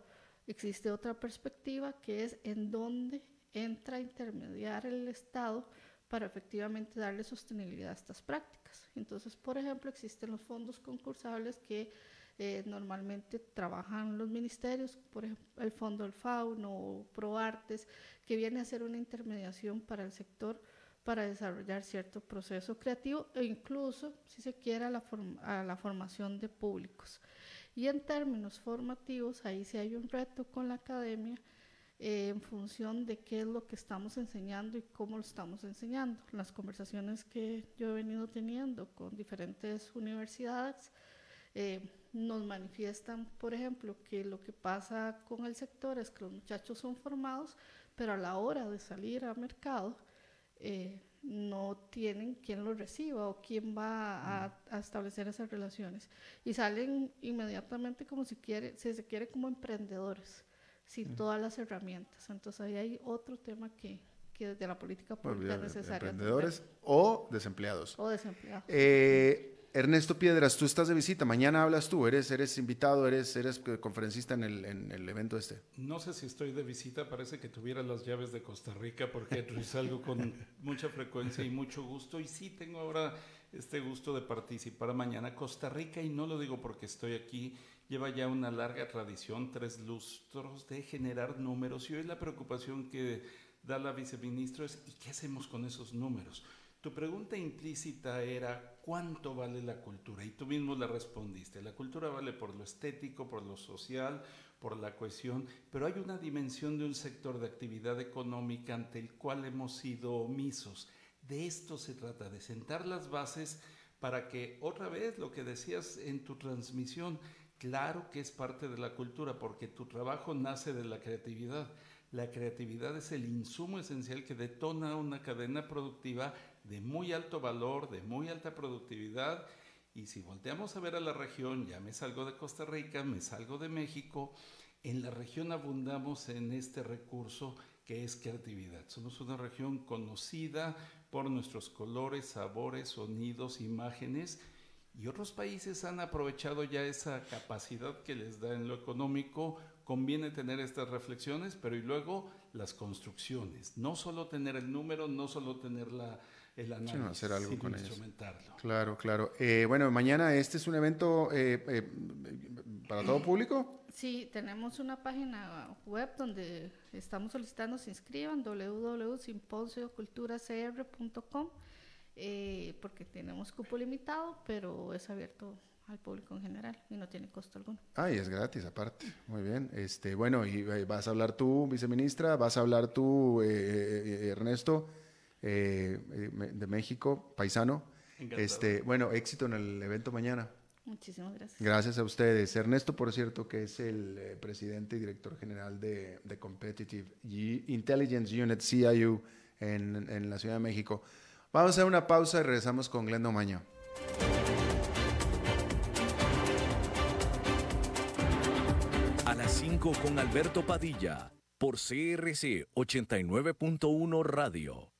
Existe otra perspectiva que es en dónde entra a intermediar el Estado para efectivamente darle sostenibilidad a estas prácticas. Entonces, por ejemplo, existen los fondos concursables que eh, normalmente trabajan los ministerios, por ejemplo, el Fondo del Fauno o ProArtes, que viene a ser una intermediación para el sector para desarrollar cierto proceso creativo e incluso, si se quiere, a la, a la formación de públicos. Y en términos formativos, ahí sí hay un reto con la academia eh, en función de qué es lo que estamos enseñando y cómo lo estamos enseñando. Las conversaciones que yo he venido teniendo con diferentes universidades, eh, nos manifiestan, por ejemplo, que lo que pasa con el sector es que los muchachos son formados, pero a la hora de salir al mercado eh, no tienen quien los reciba o quién va a, establecer esas relaciones. Y salen inmediatamente como si, quiere, si se quiere como emprendedores, sin todas las herramientas. Entonces ahí hay otro tema que, que desde la política pública es necesario. Emprendedores o desempleados. O desempleados. Eh, Ernesto Piedras, tú estás de visita, mañana hablas tú, eres, eres invitado, eres, eres conferencista en el, en el evento este. No sé si estoy de visita, parece que tuviera las llaves de Costa Rica porque salgo con mucha frecuencia y mucho gusto y sí tengo ahora este gusto de participar mañana. Costa Rica, y no lo digo porque estoy aquí, lleva ya una larga tradición, tres lustros de generar números y hoy la preocupación que da la viceministra es ¿y qué hacemos con esos números? Tu pregunta implícita era ¿cuánto vale la cultura? Y tú mismo le respondiste. La cultura vale por lo estético, por lo social, por la cohesión, pero hay una dimensión de un sector de actividad económica ante el cual hemos sido omisos. De esto se trata, de sentar las bases para que otra vez lo que decías en tu transmisión, claro que es parte de la cultura, porque tu trabajo nace de la creatividad. La creatividad es el insumo esencial que detona una cadena productiva de muy alto valor, de muy alta productividad. Y si volteamos a ver a la región, ya me salgo de Costa Rica, me salgo de México, en la región abundamos en este recurso que es creatividad. Somos una región conocida por nuestros colores, sabores, sonidos, imágenes y otros países han aprovechado ya esa capacidad que les da en lo económico. Conviene tener estas reflexiones, pero y luego las construcciones. No solo tener el número, no solo tener la, el análisis, hacer algo con ellos. Claro, claro. Eh, bueno, mañana este es un evento eh, eh, para todo público. Sí, tenemos una página web donde estamos solicitando se inscriban, www.simposioculturacr.com, porque tenemos cupo limitado, pero es abierto al público en general y no tiene costo alguno. Ah, y es gratis aparte. Muy bien. Este, bueno, y vas a hablar tú, viceministra, vas a hablar tú, Ernesto. Eh, eh, de México, paisano. Este, bueno, éxito en el evento mañana. Muchísimas gracias. Gracias a ustedes. Ernesto, por cierto, que es el eh, presidente y director general de, de, Competitive Intelligence Unit, CIU, en, en, la Ciudad de México. Vamos a una pausa y regresamos con Glendo Maño. A las 5 con Alberto Padilla por CRC 89.1 Radio.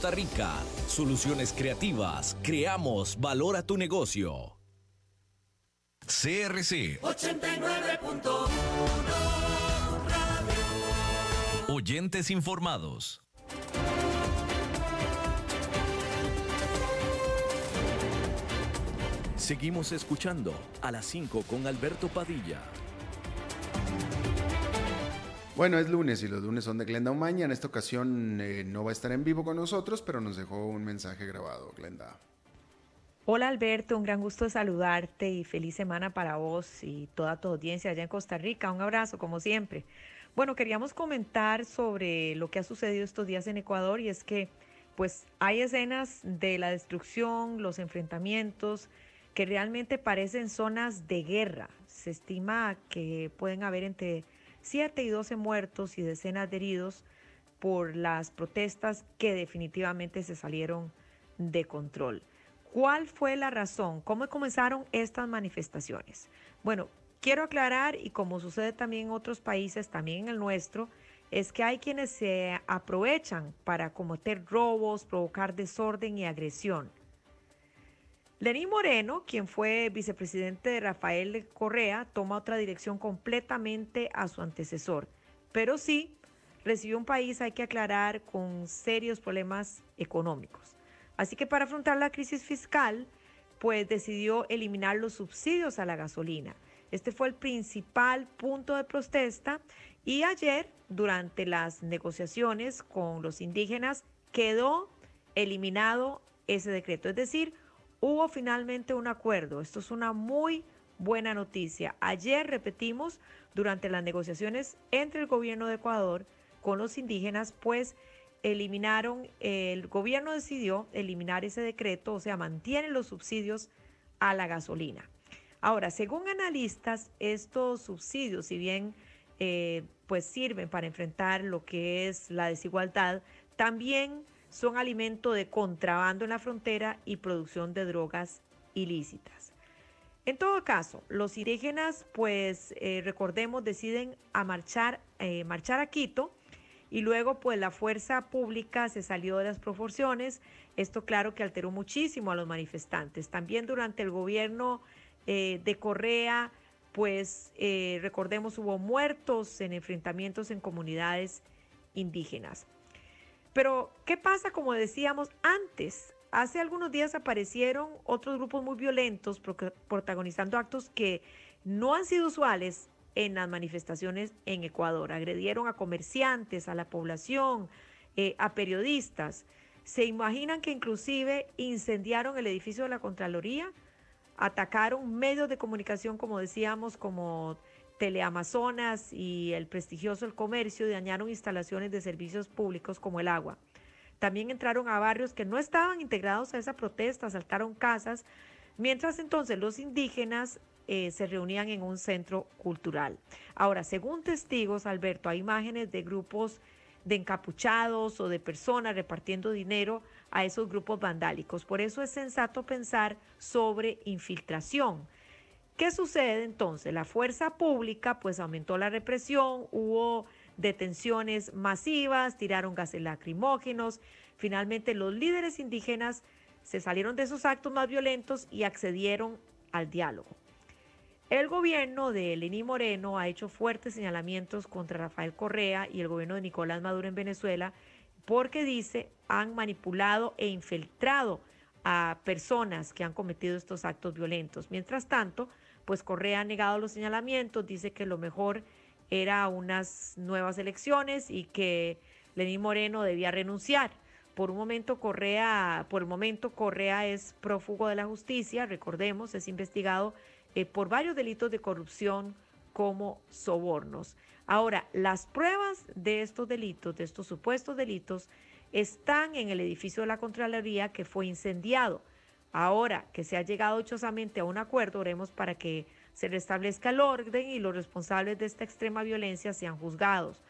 Costa Rica. Soluciones creativas. Creamos valor a tu negocio. CRC 89.1 Oyentes informados. Seguimos escuchando a las 5 con Alberto Padilla. Bueno, es lunes y los lunes son de Glenda Umaña. En esta ocasión eh, no va a estar en vivo con nosotros, pero nos dejó un mensaje grabado, Glenda. Hola Alberto, un gran gusto saludarte y feliz semana para vos y toda tu audiencia allá en Costa Rica. Un abrazo, como siempre. Bueno, queríamos comentar sobre lo que ha sucedido estos días en Ecuador y es que pues hay escenas de la destrucción, los enfrentamientos que realmente parecen zonas de guerra. Se estima que pueden haber entre 7 y 12 muertos y decenas de heridos por las protestas que definitivamente se salieron de control. ¿Cuál fue la razón? ¿Cómo comenzaron estas manifestaciones? Bueno, quiero aclarar, y como sucede también en otros países, también en el nuestro, es que hay quienes se aprovechan para cometer robos, provocar desorden y agresión. Lenín Moreno, quien fue vicepresidente de Rafael Correa, toma otra dirección completamente a su antecesor, pero sí recibió un país, hay que aclarar, con serios problemas económicos. Así que para afrontar la crisis fiscal, pues decidió eliminar los subsidios a la gasolina. Este fue el principal punto de protesta y ayer, durante las negociaciones con los indígenas, quedó eliminado ese decreto. Es decir, hubo finalmente un acuerdo. Esto es una muy buena noticia. Ayer repetimos, durante las negociaciones entre el gobierno de Ecuador con los indígenas, pues eliminaron, el gobierno decidió eliminar ese decreto, o sea, mantienen los subsidios a la gasolina. Ahora, según analistas, estos subsidios, si bien eh, pues sirven para enfrentar lo que es la desigualdad, también son alimento de contrabando en la frontera y producción de drogas ilícitas. En todo caso, los indígenas, pues eh, recordemos, deciden a marchar, eh, marchar a Quito y luego pues la fuerza pública se salió de las proporciones. Esto claro que alteró muchísimo a los manifestantes. También durante el gobierno eh, de Correa, pues recordemos hubo muertos en enfrentamientos en comunidades indígenas. Pero, ¿qué pasa? Como decíamos antes, hace algunos días aparecieron otros grupos muy violentos protagonizando actos que no han sido usuales en las manifestaciones en Ecuador. Agredieron a comerciantes, a la población, eh, a periodistas. ¿Se imaginan que inclusive incendiaron el edificio de la Contraloría? Atacaron medios de comunicación, como decíamos, como Teleamazonas y el prestigioso El Comercio dañaron instalaciones de servicios públicos como el agua. También entraron a barrios que no estaban integrados a esa protesta, asaltaron casas, mientras entonces los indígenas eh, se reunían en un centro cultural. Ahora, según testigos, Alberto, hay imágenes de grupos de encapuchados o de personas repartiendo dinero a esos grupos vandálicos. Por eso es sensato pensar sobre infiltración. ¿Qué sucede entonces? La fuerza pública pues aumentó la represión, hubo detenciones masivas, tiraron gases lacrimógenos, finalmente los líderes indígenas se salieron de esos actos más violentos y accedieron al diálogo. El gobierno de Lenín Moreno ha hecho fuertes señalamientos contra Rafael Correa y el gobierno de Nicolás Maduro en Venezuela porque dice han manipulado e infiltrado a personas que han cometido estos actos violentos. Mientras tanto, pues Correa ha negado los señalamientos, dice que lo mejor era unas nuevas elecciones y que Lenín Moreno debía renunciar. Por un momento Correa, por el momento Correa es prófugo de la justicia, recordemos, es investigado eh, por varios delitos de corrupción como sobornos. Ahora, las pruebas de estos delitos, de estos supuestos delitos, están en el edificio de la Contraloría que fue incendiado. Ahora que se ha llegado dichosamente a un acuerdo, oremos para que se restablezca el orden y los responsables de esta extrema violencia sean juzgados.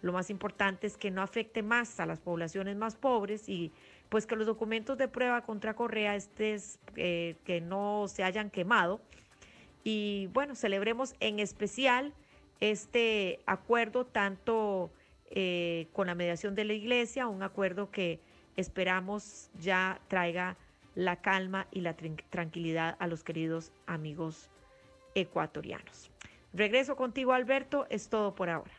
Lo más importante es que no afecte más a las poblaciones más pobres y pues que los documentos de prueba contra Correa estés, eh, que no se hayan quemado. Y bueno, celebremos en especial este acuerdo tanto eh, con la mediación de la iglesia, un acuerdo que esperamos ya traiga la calma y la tranquilidad a los queridos amigos ecuatorianos. Regreso contigo, Alberto, es todo por ahora.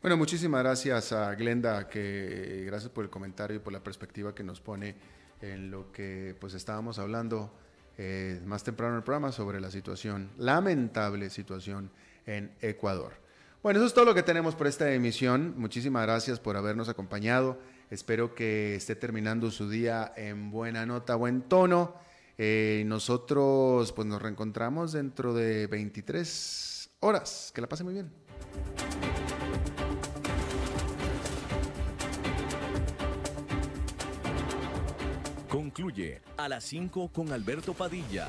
Bueno, muchísimas gracias a Glenda, que gracias por el comentario y por la perspectiva que nos pone en lo que pues estábamos hablando eh, más temprano en el programa sobre la situación, lamentable situación en Ecuador. Bueno, eso es todo lo que tenemos por esta emisión. Muchísimas gracias por habernos acompañado. Espero que esté terminando su día en buena nota, buen tono. Eh, nosotros pues nos reencontramos dentro de 23 horas. Que la pase muy bien. Concluye a las 5 con Alberto Padilla.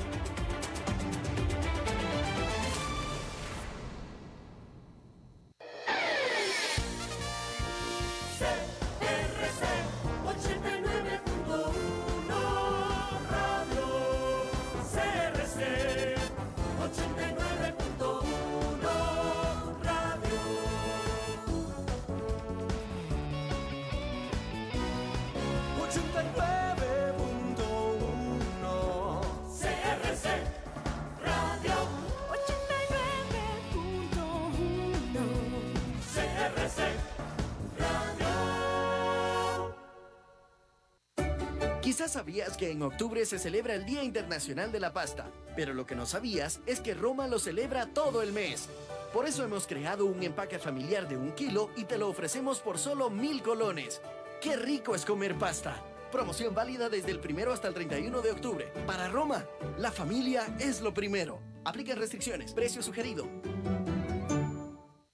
En octubre se celebra el Día Internacional de la Pasta, pero lo que no sabías es que Roma lo celebra todo el mes. Por eso hemos creado un empaque familiar de un kilo y te lo ofrecemos por solo mil colones. ¡Qué rico es comer pasta! Promoción válida desde el primero hasta el 31 de octubre. Para Roma, la familia es lo primero. Aplica restricciones. Precio sugerido.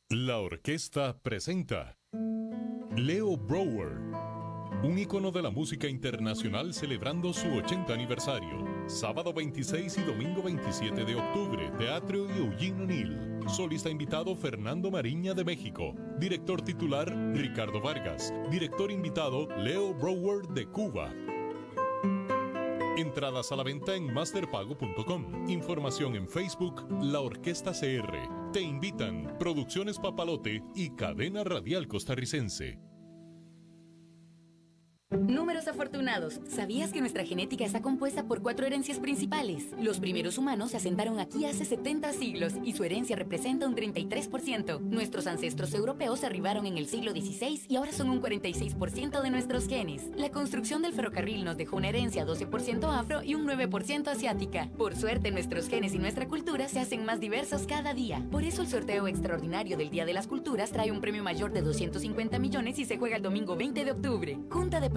La orquesta presenta Leo Brower un icono de la música internacional celebrando su 80 aniversario. Sábado 26 y domingo 27 de octubre, Teatro Eugene O'Neill. Solista invitado Fernando Mariña de México. Director titular Ricardo Vargas. Director invitado Leo Brower de Cuba. Entradas a la venta en masterpago.com. Información en Facebook La Orquesta CR. Te invitan Producciones Papalote y Cadena Radial Costarricense. Números afortunados. ¿Sabías que nuestra genética está compuesta por cuatro herencias principales? Los primeros humanos se asentaron aquí hace 70 siglos y su herencia representa un 33%. Nuestros ancestros europeos arribaron en el siglo XVI y ahora son un 46% de nuestros genes. La construcción del ferrocarril nos dejó una herencia 12% afro y un 9% asiática. Por suerte, nuestros genes y nuestra cultura se hacen más diversos cada día. Por eso el sorteo extraordinario del Día de las Culturas trae un premio mayor de 250 millones y se juega el domingo 20 de octubre. Junta de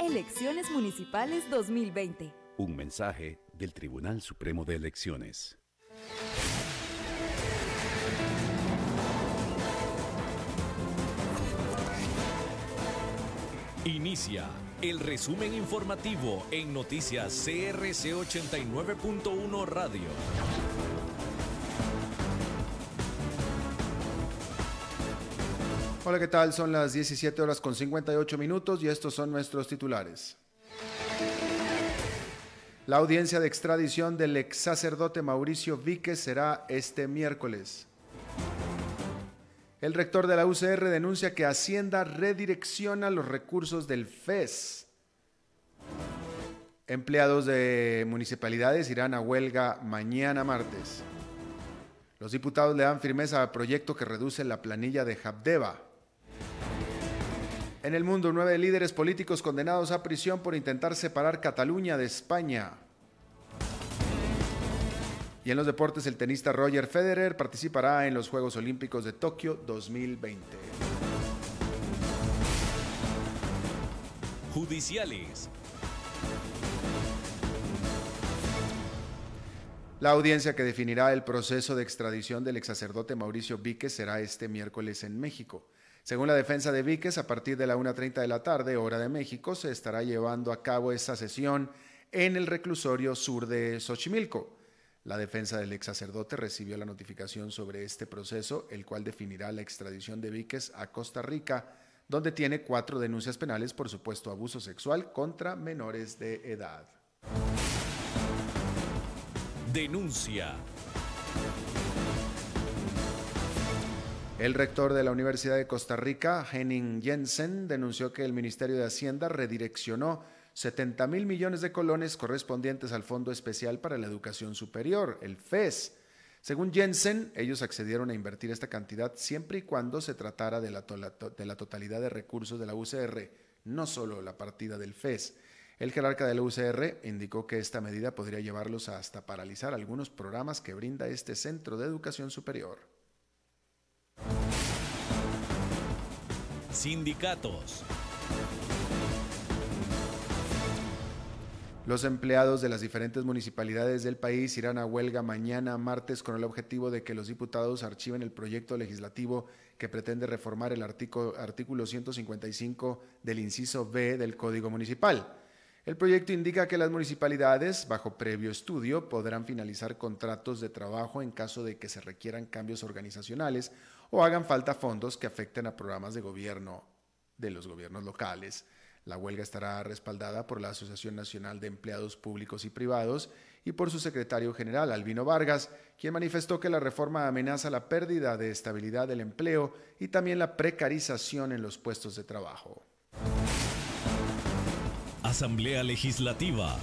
Elecciones Municipales 2020. Un mensaje del Tribunal Supremo de Elecciones. Inicia el resumen informativo en noticias CRC 89.1 Radio. Hola, ¿qué tal? Son las 17 horas con 58 minutos y estos son nuestros titulares. La audiencia de extradición del ex sacerdote Mauricio Víquez será este miércoles. El rector de la UCR denuncia que Hacienda redirecciona los recursos del FES. Empleados de municipalidades irán a huelga mañana martes. Los diputados le dan firmeza al proyecto que reduce la planilla de Habdeba. En el mundo, nueve líderes políticos condenados a prisión por intentar separar Cataluña de España. Y en los deportes, el tenista Roger Federer participará en los Juegos Olímpicos de Tokio 2020. Judiciales. La audiencia que definirá el proceso de extradición del ex sacerdote Mauricio Víquez será este miércoles en México. Según la defensa de Víquez, a partir de la 1.30 de la tarde, hora de México, se estará llevando a cabo esa sesión en el reclusorio sur de Xochimilco. La defensa del ex sacerdote recibió la notificación sobre este proceso, el cual definirá la extradición de Víquez a Costa Rica, donde tiene cuatro denuncias penales por supuesto abuso sexual contra menores de edad. Denuncia. El rector de la Universidad de Costa Rica, Henning Jensen, denunció que el Ministerio de Hacienda redireccionó 70 mil millones de colones correspondientes al Fondo Especial para la Educación Superior, el FES. Según Jensen, ellos accedieron a invertir esta cantidad siempre y cuando se tratara de la, totalidad de recursos de la UCR, no solo la partida del FES. El jerarca de la UCR indicó que esta medida podría llevarlos a hasta paralizar algunos programas que brinda este centro de educación superior. Sindicatos. Los empleados de las diferentes municipalidades del país irán a huelga mañana martes con el objetivo de que los diputados archiven el proyecto legislativo que pretende reformar el artículo, artículo 155 del inciso B del Código Municipal. El proyecto indica que las municipalidades, bajo previo estudio, podrán finalizar contratos de trabajo en caso de que se requieran cambios organizacionales o hagan falta fondos que afecten a programas de gobierno de los gobiernos locales. La huelga estará respaldada por la Asociación Nacional de Empleados Públicos y Privados y por su secretario general, Albino Vargas, quien manifestó que la reforma amenaza la pérdida de estabilidad del empleo y también la precarización en los puestos de trabajo. Asamblea Legislativa.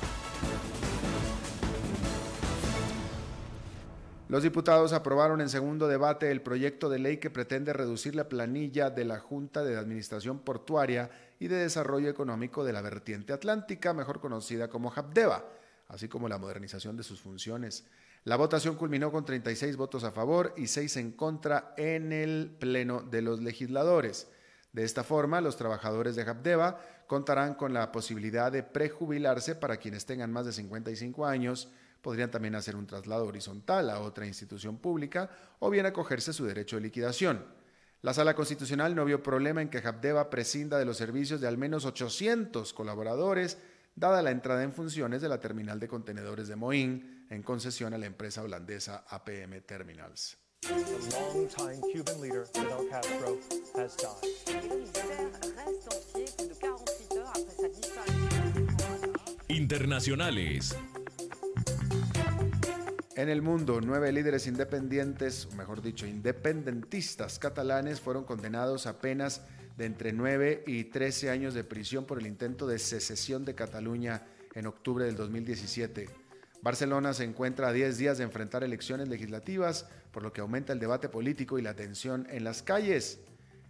Los diputados aprobaron en segundo debate el proyecto de ley que pretende reducir la planilla de la Junta de Administración Portuaria y de Desarrollo Económico de la Vertiente Atlántica, mejor conocida como JAPDEVA, así como la modernización de sus funciones. La votación culminó con 36 votos a favor y 6 en contra en el Pleno de los Legisladores. De esta forma, los trabajadores de JAPDEVA contarán con la posibilidad de prejubilarse para quienes tengan más de 55 años podrían también hacer un traslado horizontal a otra institución pública o bien acogerse su derecho de liquidación. La Sala Constitucional no vio problema en que Habdeba prescinda de los servicios de al menos 800 colaboradores, dada la entrada en funciones de la terminal de contenedores de Moín en concesión a la empresa holandesa APM Terminals. Internacionales. En el mundo, nueve líderes independientes, o mejor dicho, independentistas catalanes fueron condenados a penas de entre 9 y 13 años de prisión por el intento de secesión de Cataluña en octubre del 2017. Barcelona se encuentra a 10 días de enfrentar elecciones legislativas, por lo que aumenta el debate político y la tensión en las calles.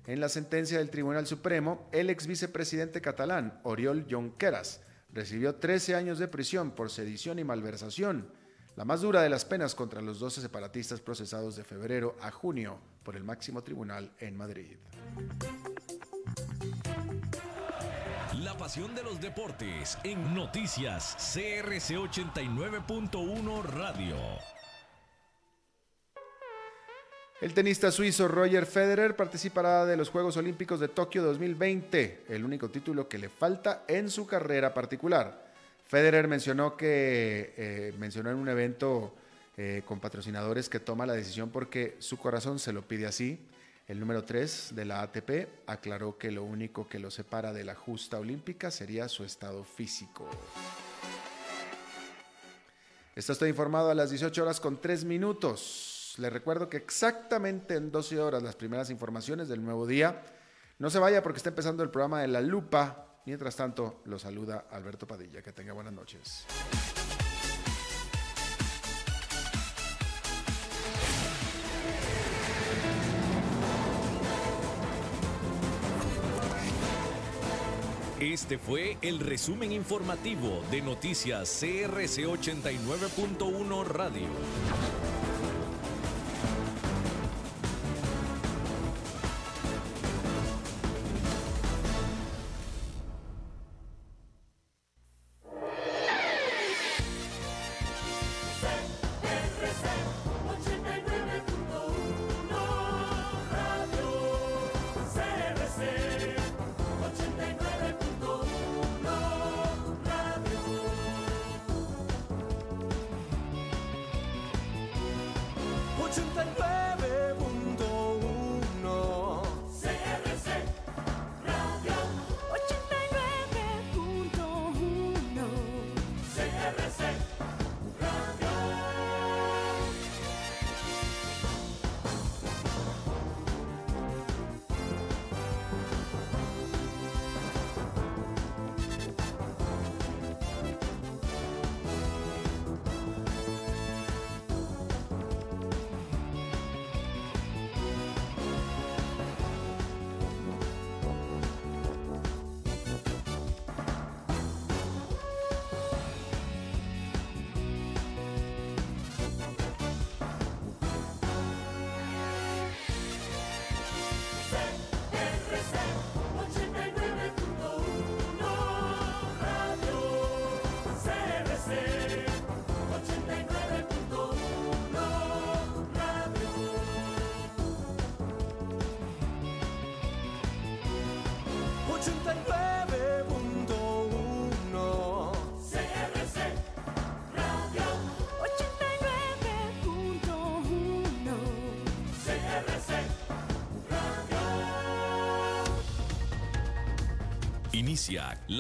En la sentencia del Tribunal Supremo, el ex vicepresidente catalán, Oriol Junqueras, recibió 13 años de prisión por sedición y malversación la más dura de las penas contra los 12 separatistas procesados de febrero a junio por el máximo tribunal en Madrid. La pasión de los deportes en noticias CRC 89.1 Radio. El tenista suizo Roger Federer participará de los Juegos Olímpicos de Tokio 2020, el único título que le falta en su carrera particular. Federer mencionó que eh, mencionó en un evento eh, con patrocinadores que toma la decisión porque su corazón se lo pide así. El número 3 de la ATP aclaró que lo único que lo separa de la justa olímpica sería su estado físico. Está usted informado a las 18 horas con 3 minutos. Le recuerdo que exactamente en 12 horas las primeras informaciones del nuevo día. No se vaya porque está empezando el programa de La Lupa. Mientras tanto, lo saluda Alberto Padilla. Que tenga buenas noches. Este fue el resumen informativo de Noticias CRC 89.1 Radio.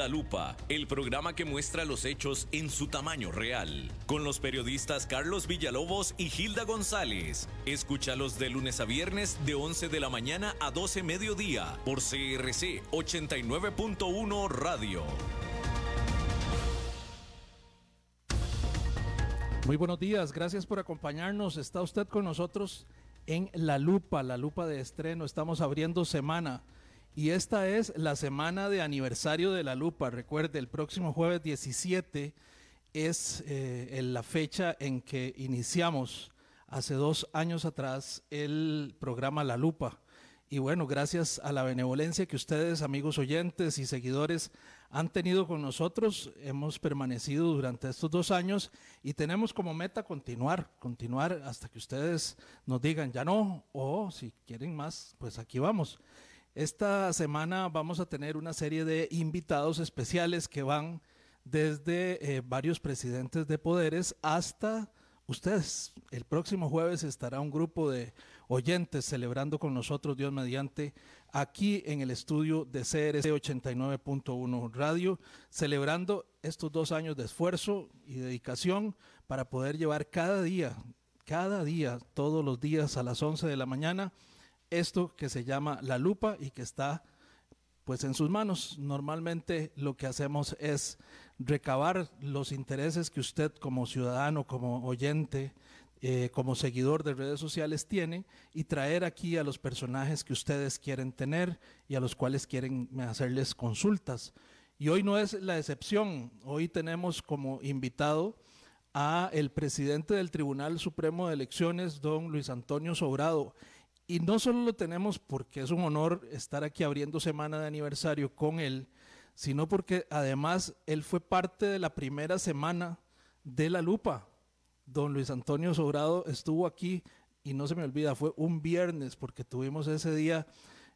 La Lupa, el programa que muestra los hechos en su tamaño real, con los periodistas Carlos Villalobos y Gilda González. Escúchalos de lunes a viernes de 11 de la mañana a 12 mediodía por CRC 89.1 Radio. Muy buenos días, gracias por acompañarnos. Está usted con nosotros en La Lupa, la Lupa de estreno. Estamos abriendo semana y esta es la semana de aniversario de la lupa. Recuerde, el próximo jueves 17 es eh, la fecha en que iniciamos hace dos años atrás el programa La Lupa. Y bueno, gracias a la benevolencia que ustedes, amigos oyentes y seguidores, han tenido con nosotros, hemos permanecido durante estos dos años y tenemos como meta continuar, continuar hasta que ustedes nos digan ya no, o si quieren más, pues aquí vamos. Esta semana vamos a tener una serie de invitados especiales que van desde eh, varios presidentes de poderes hasta ustedes. El próximo jueves estará un grupo de oyentes celebrando con nosotros, Dios mediante, aquí en el estudio de CRC 89.1 Radio, celebrando estos dos años de esfuerzo y dedicación para poder llevar cada día, cada día, todos los días a las 11 de la mañana, esto que se llama la lupa y que está pues en sus manos. Normalmente lo que hacemos es recabar los intereses que usted como ciudadano, como oyente, eh, como seguidor de redes sociales tiene y traer aquí a los personajes que ustedes quieren tener y a los cuales quieren hacerles consultas. Y hoy no es la excepción. Hoy tenemos como invitado a el presidente del Tribunal Supremo de Elecciones, don Luis Antonio Sobrado. Y no solo lo tenemos porque es un honor estar aquí abriendo semana de aniversario con él, sino porque además él fue parte de la primera semana de la lupa. Don Luis Antonio Sobrado estuvo aquí y no se me olvida, fue un viernes porque tuvimos ese día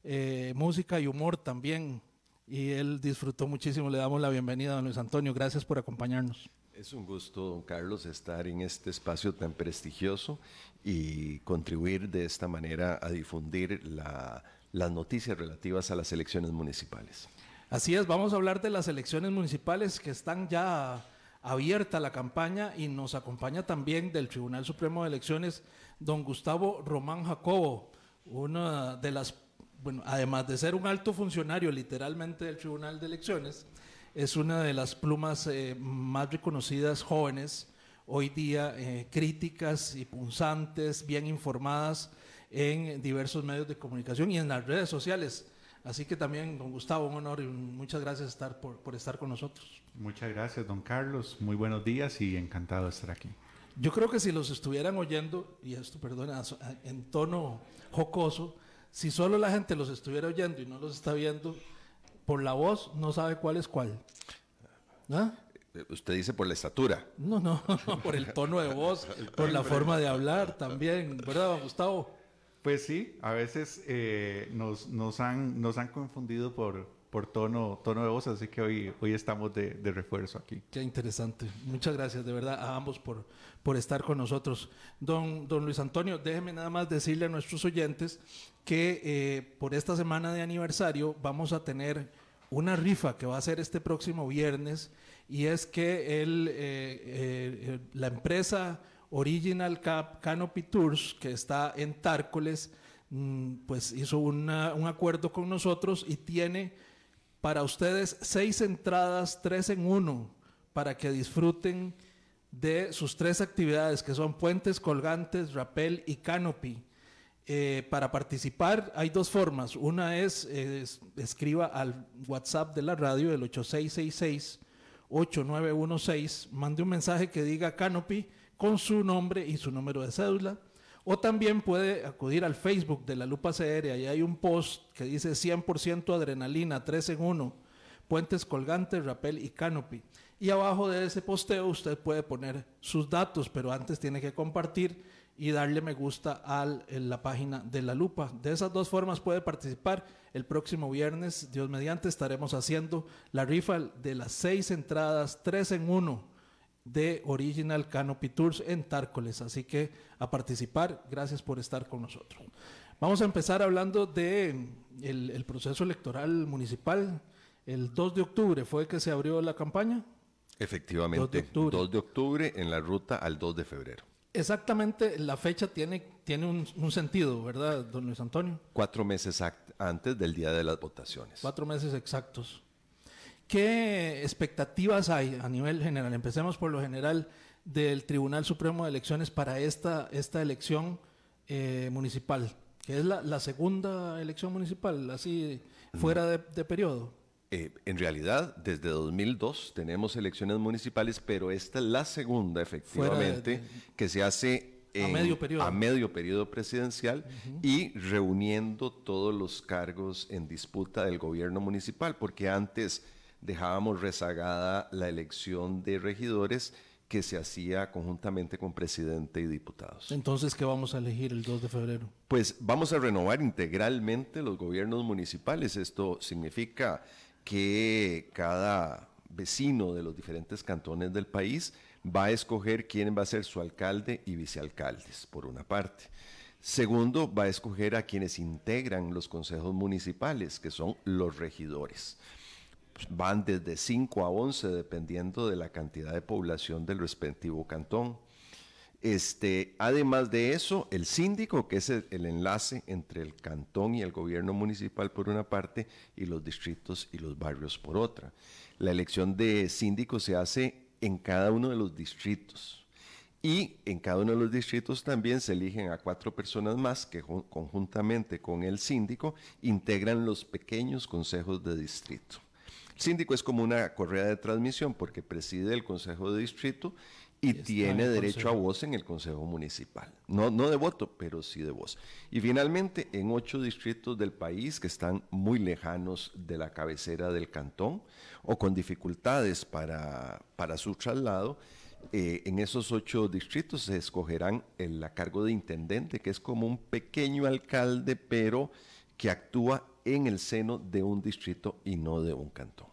eh, música y humor también y él disfrutó muchísimo. Le damos la bienvenida don Luis Antonio. Gracias por acompañarnos. Es un gusto, don Carlos, estar en este espacio tan prestigioso y contribuir de esta manera a difundir las noticias relativas a las elecciones municipales. Así es, vamos a hablar de las elecciones municipales que están ya abierta la campaña y nos acompaña también del Tribunal Supremo de Elecciones don Gustavo Román Jacobo, una de las, bueno, además de ser un alto funcionario literalmente del Tribunal de Elecciones, es una de las plumas eh, más reconocidas jóvenes hoy día, eh, críticas y punzantes, bien informadas en diversos medios de comunicación y en las redes sociales. Así que también, don Gustavo, un honor y muchas gracias estar por, por estar con nosotros. Muchas gracias, don Carlos. Muy buenos días y encantado de estar aquí. Yo creo que si los estuvieran oyendo, y esto, perdona, en tono jocoso, si solo la gente los estuviera oyendo y no los está viendo, por la voz no sabe cuál es cuál. ¿Ah? Usted dice por la estatura. No, no, por el tono de voz, por la forma de hablar también, ¿verdad, Gustavo? Pues sí, a veces eh, nos, nos, han, nos han confundido por, por tono, tono de voz, así que hoy, hoy estamos de, refuerzo aquí. Qué interesante. Muchas gracias de verdad a ambos por, por estar con nosotros. Don, don Luis Antonio, déjeme nada más decirle a nuestros oyentes que eh, por esta semana de aniversario vamos a tener una rifa que va a ser este próximo viernes y es que el, eh, eh, la empresa Original Cap Canopy Tours, que está en Tárcoles, mm, pues hizo una, un acuerdo con nosotros y tiene para ustedes seis entradas, tres en uno, para que disfruten de sus tres actividades, que son puentes, colgantes, rappel y canopy. Eh, para participar hay dos formas. Una es, escriba al WhatsApp de la radio, el 8666-8916, mande un mensaje que diga Canopy con su nombre y su número de cédula. O también puede acudir al Facebook de la Lupa CR, ahí hay un post que dice 100% adrenalina, 3 en 1, puentes colgantes, rappel y canopy. Y abajo de ese posteo usted puede poner sus datos, pero antes tiene que compartir y darle me gusta a la página de la lupa. De esas dos formas puede participar. El próximo viernes, Dios mediante, estaremos haciendo la rifa de las seis entradas, tres en uno de Original Canopy Tours en Tárcoles. Así que a participar, gracias por estar con nosotros. Vamos a empezar hablando de el, proceso electoral municipal. El 2 de octubre fue que se abrió la campaña. Efectivamente, 2 de octubre, en la ruta al 2 de febrero. Exactamente, la fecha tiene, tiene un, sentido, ¿verdad, don Luis Antonio? Cuatro meses antes del día de las votaciones. Cuatro meses exactos. ¿Qué expectativas hay a nivel general? Empecemos por lo general del Tribunal Supremo de Elecciones para esta, esta elección eh, municipal, que es la, segunda elección municipal, así fuera de, periodo. Eh, en realidad, desde 2002 tenemos elecciones municipales, pero esta es la segunda, efectivamente, que se hace a medio periodo, a medio periodo presidencial y reuniendo todos los cargos en disputa del gobierno municipal, porque antes dejábamos rezagada la elección de regidores que se hacía conjuntamente con presidente y diputados. Entonces, ¿qué vamos a elegir el 2 de febrero? Pues vamos a renovar integralmente los gobiernos municipales. Esto significa que cada vecino de los diferentes cantones del país va a escoger quién va a ser su alcalde y vicealcaldes, por una parte. Segundo, va a escoger a quienes integran los consejos municipales, que son los regidores van desde 5 a 11 dependiendo de la cantidad de población del respectivo cantón. Este, además de eso, el síndico, que es el, enlace entre el cantón y el gobierno municipal por una parte y los distritos y los barrios por otra. La elección de síndico se hace en cada uno de los distritos. Y en cada uno de los distritos también se eligen a cuatro personas más que conjuntamente con el síndico integran los pequeños consejos de distrito síndico es como una correa de transmisión porque preside el Consejo de Distrito y, tiene derecho a voz en el Consejo Municipal. No, no de voto, pero sí de voz. Y finalmente, en ocho distritos del país que están muy lejanos de la cabecera del cantón o con dificultades para, para su traslado, eh, en esos ocho distritos se escogerán el a cargo de intendente, que es como un pequeño alcalde, pero que actúa en el seno de un distrito y no de un cantón.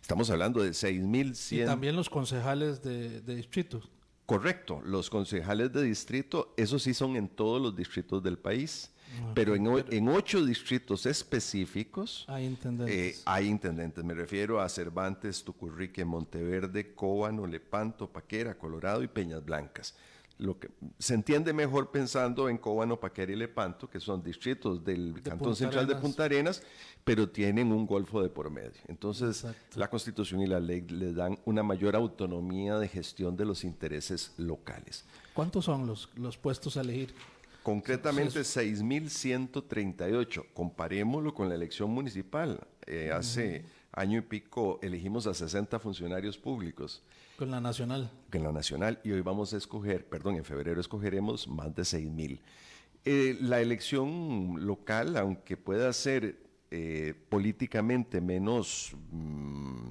Estamos hablando de 6.100. Y también los concejales de, distritos. Correcto, los concejales de distrito, esos sí son en todos los distritos del país, pero en, en, ocho distritos específicos hay intendentes. Eh, hay intendentes, me refiero a Cervantes, Tucurrique, Monteverde, Cóbano, Lepanto, Paquera, Colorado y Peñas Blancas lo que se entiende mejor pensando en Cóbano, Paquera y Lepanto, que son distritos del Cantón Central de Punta Arenas, pero tienen un golfo de por medio. Entonces, la Constitución y la ley le dan una mayor autonomía de gestión de los intereses locales. ¿Cuántos son los, los puestos a elegir? Concretamente 6.138. Comparémoslo con la elección municipal. Eh, hace año y pico elegimos a 60 funcionarios públicos. Con la nacional. Con la nacional. Y hoy vamos a escoger, perdón, en febrero escogeremos más de 6 mil. Eh, la elección local, aunque pueda ser eh, políticamente menos mm,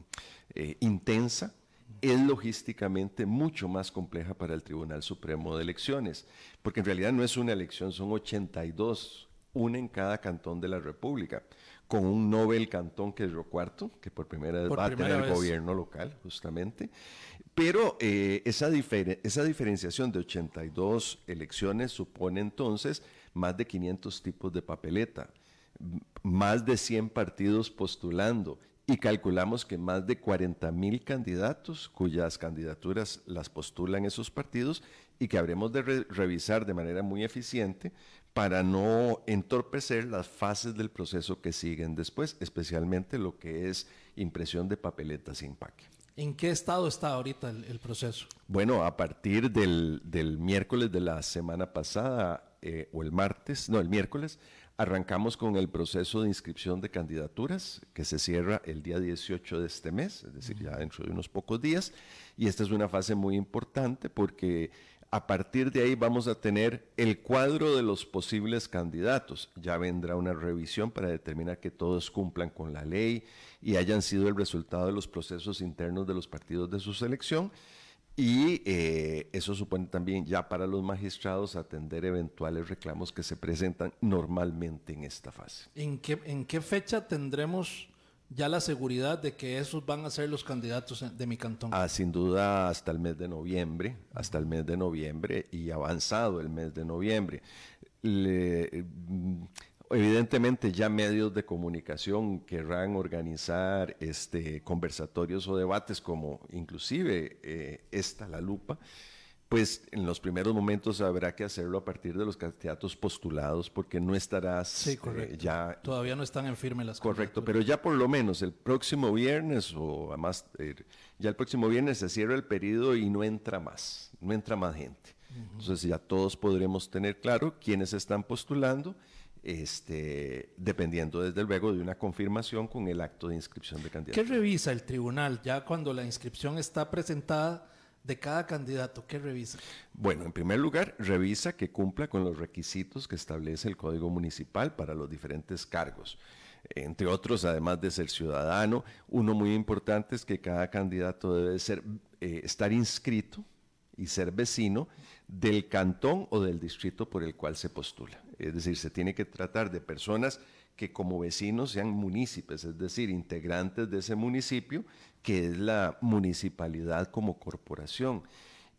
eh, intensa, es logísticamente mucho más compleja para el Tribunal Supremo de Elecciones, porque en realidad no es una elección, son 82, una en cada cantón de la República con un Nobel cantón que es Río Cuarto, que por primera vez va a tener el gobierno local, justamente. Pero eh, esa, esa diferenciación de 82 elecciones supone entonces más de 500 tipos de papeleta, más de 100 partidos postulando y calculamos que más de 40 mil candidatos cuyas candidaturas las postulan esos partidos y que habremos de revisar de manera muy eficiente para no entorpecer las fases del proceso que siguen después, especialmente lo que es impresión de papeletas y empaque. ¿En qué estado está ahorita el, proceso? Bueno, a partir del, miércoles de la semana pasada, eh, o el martes, no, el miércoles, arrancamos con el proceso de inscripción de candidaturas, que se cierra el día 18 de este mes, es decir, ya dentro de unos pocos días, y esta es una fase muy importante porque a partir de ahí vamos a tener el cuadro de los posibles candidatos. Ya vendrá una revisión para determinar que todos cumplan con la ley y hayan sido el resultado de los procesos internos de los partidos de su selección. Y eh, eso supone también ya para los magistrados atender eventuales reclamos que se presentan normalmente en esta fase. ¿En qué, en qué fecha tendremos ya la seguridad de que esos van a ser los candidatos de mi cantón? Ah, sin duda hasta el mes de noviembre, hasta el mes de noviembre y avanzado el mes de noviembre. Mm, evidentemente ya medios de comunicación querrán organizar este, conversatorios o debates como inclusive eh, esta, la lupa, pues en los primeros momentos habrá que hacerlo a partir de los candidatos postulados porque no estarás sí, eh, ya... Todavía no están en firme las Correcto, pero ya por lo menos el próximo viernes o además eh, ya el próximo viernes se cierra el periodo y no entra más, no entra más gente. Entonces ya todos podremos tener claro quiénes están postulando, este, dependiendo desde luego de una confirmación con el acto de inscripción de candidatos. ¿Qué revisa el tribunal ya cuando la inscripción está presentada? De cada candidato? ¿Qué revisa? Bueno, en primer lugar, revisa que cumpla con los requisitos que establece el Código Municipal para los diferentes cargos. Entre otros, además de ser ciudadano, uno muy importante es que cada candidato debe ser, eh, estar inscrito y ser vecino del cantón o del distrito por el cual se postula. Es decir, se tiene que tratar de personas que como vecinos sean municipios, es decir, integrantes de ese municipio que es la municipalidad como corporación.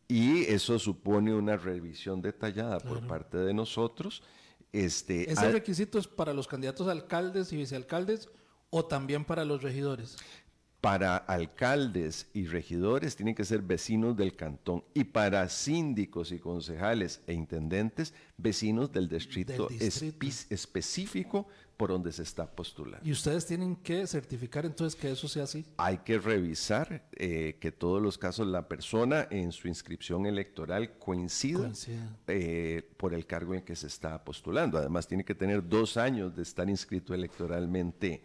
Y eso supone una revisión detallada por parte de nosotros. Este, ¿Ese requisito es para los candidatos a alcaldes y vicealcaldes o también para los regidores? Para alcaldes y regidores tienen que ser vecinos del cantón y para síndicos y concejales e intendentes vecinos del distrito, específico por donde se está postulando. ¿Y ustedes tienen que certificar entonces que eso sea así? Hay que revisar eh, que todos los casos la persona en su inscripción electoral coincida, eh, por el cargo en que se está postulando. Además tiene que tener dos años de estar inscrito electoralmente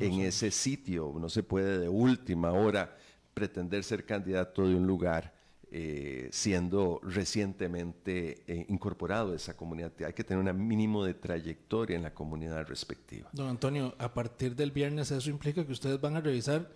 en ese sitio. No se puede de última hora pretender ser candidato de un lugar eh, siendo recientemente eh, incorporado a esa comunidad. Hay que tener un mínimo de trayectoria en la comunidad respectiva. Don Antonio, a partir del viernes eso implica que ustedes van a revisar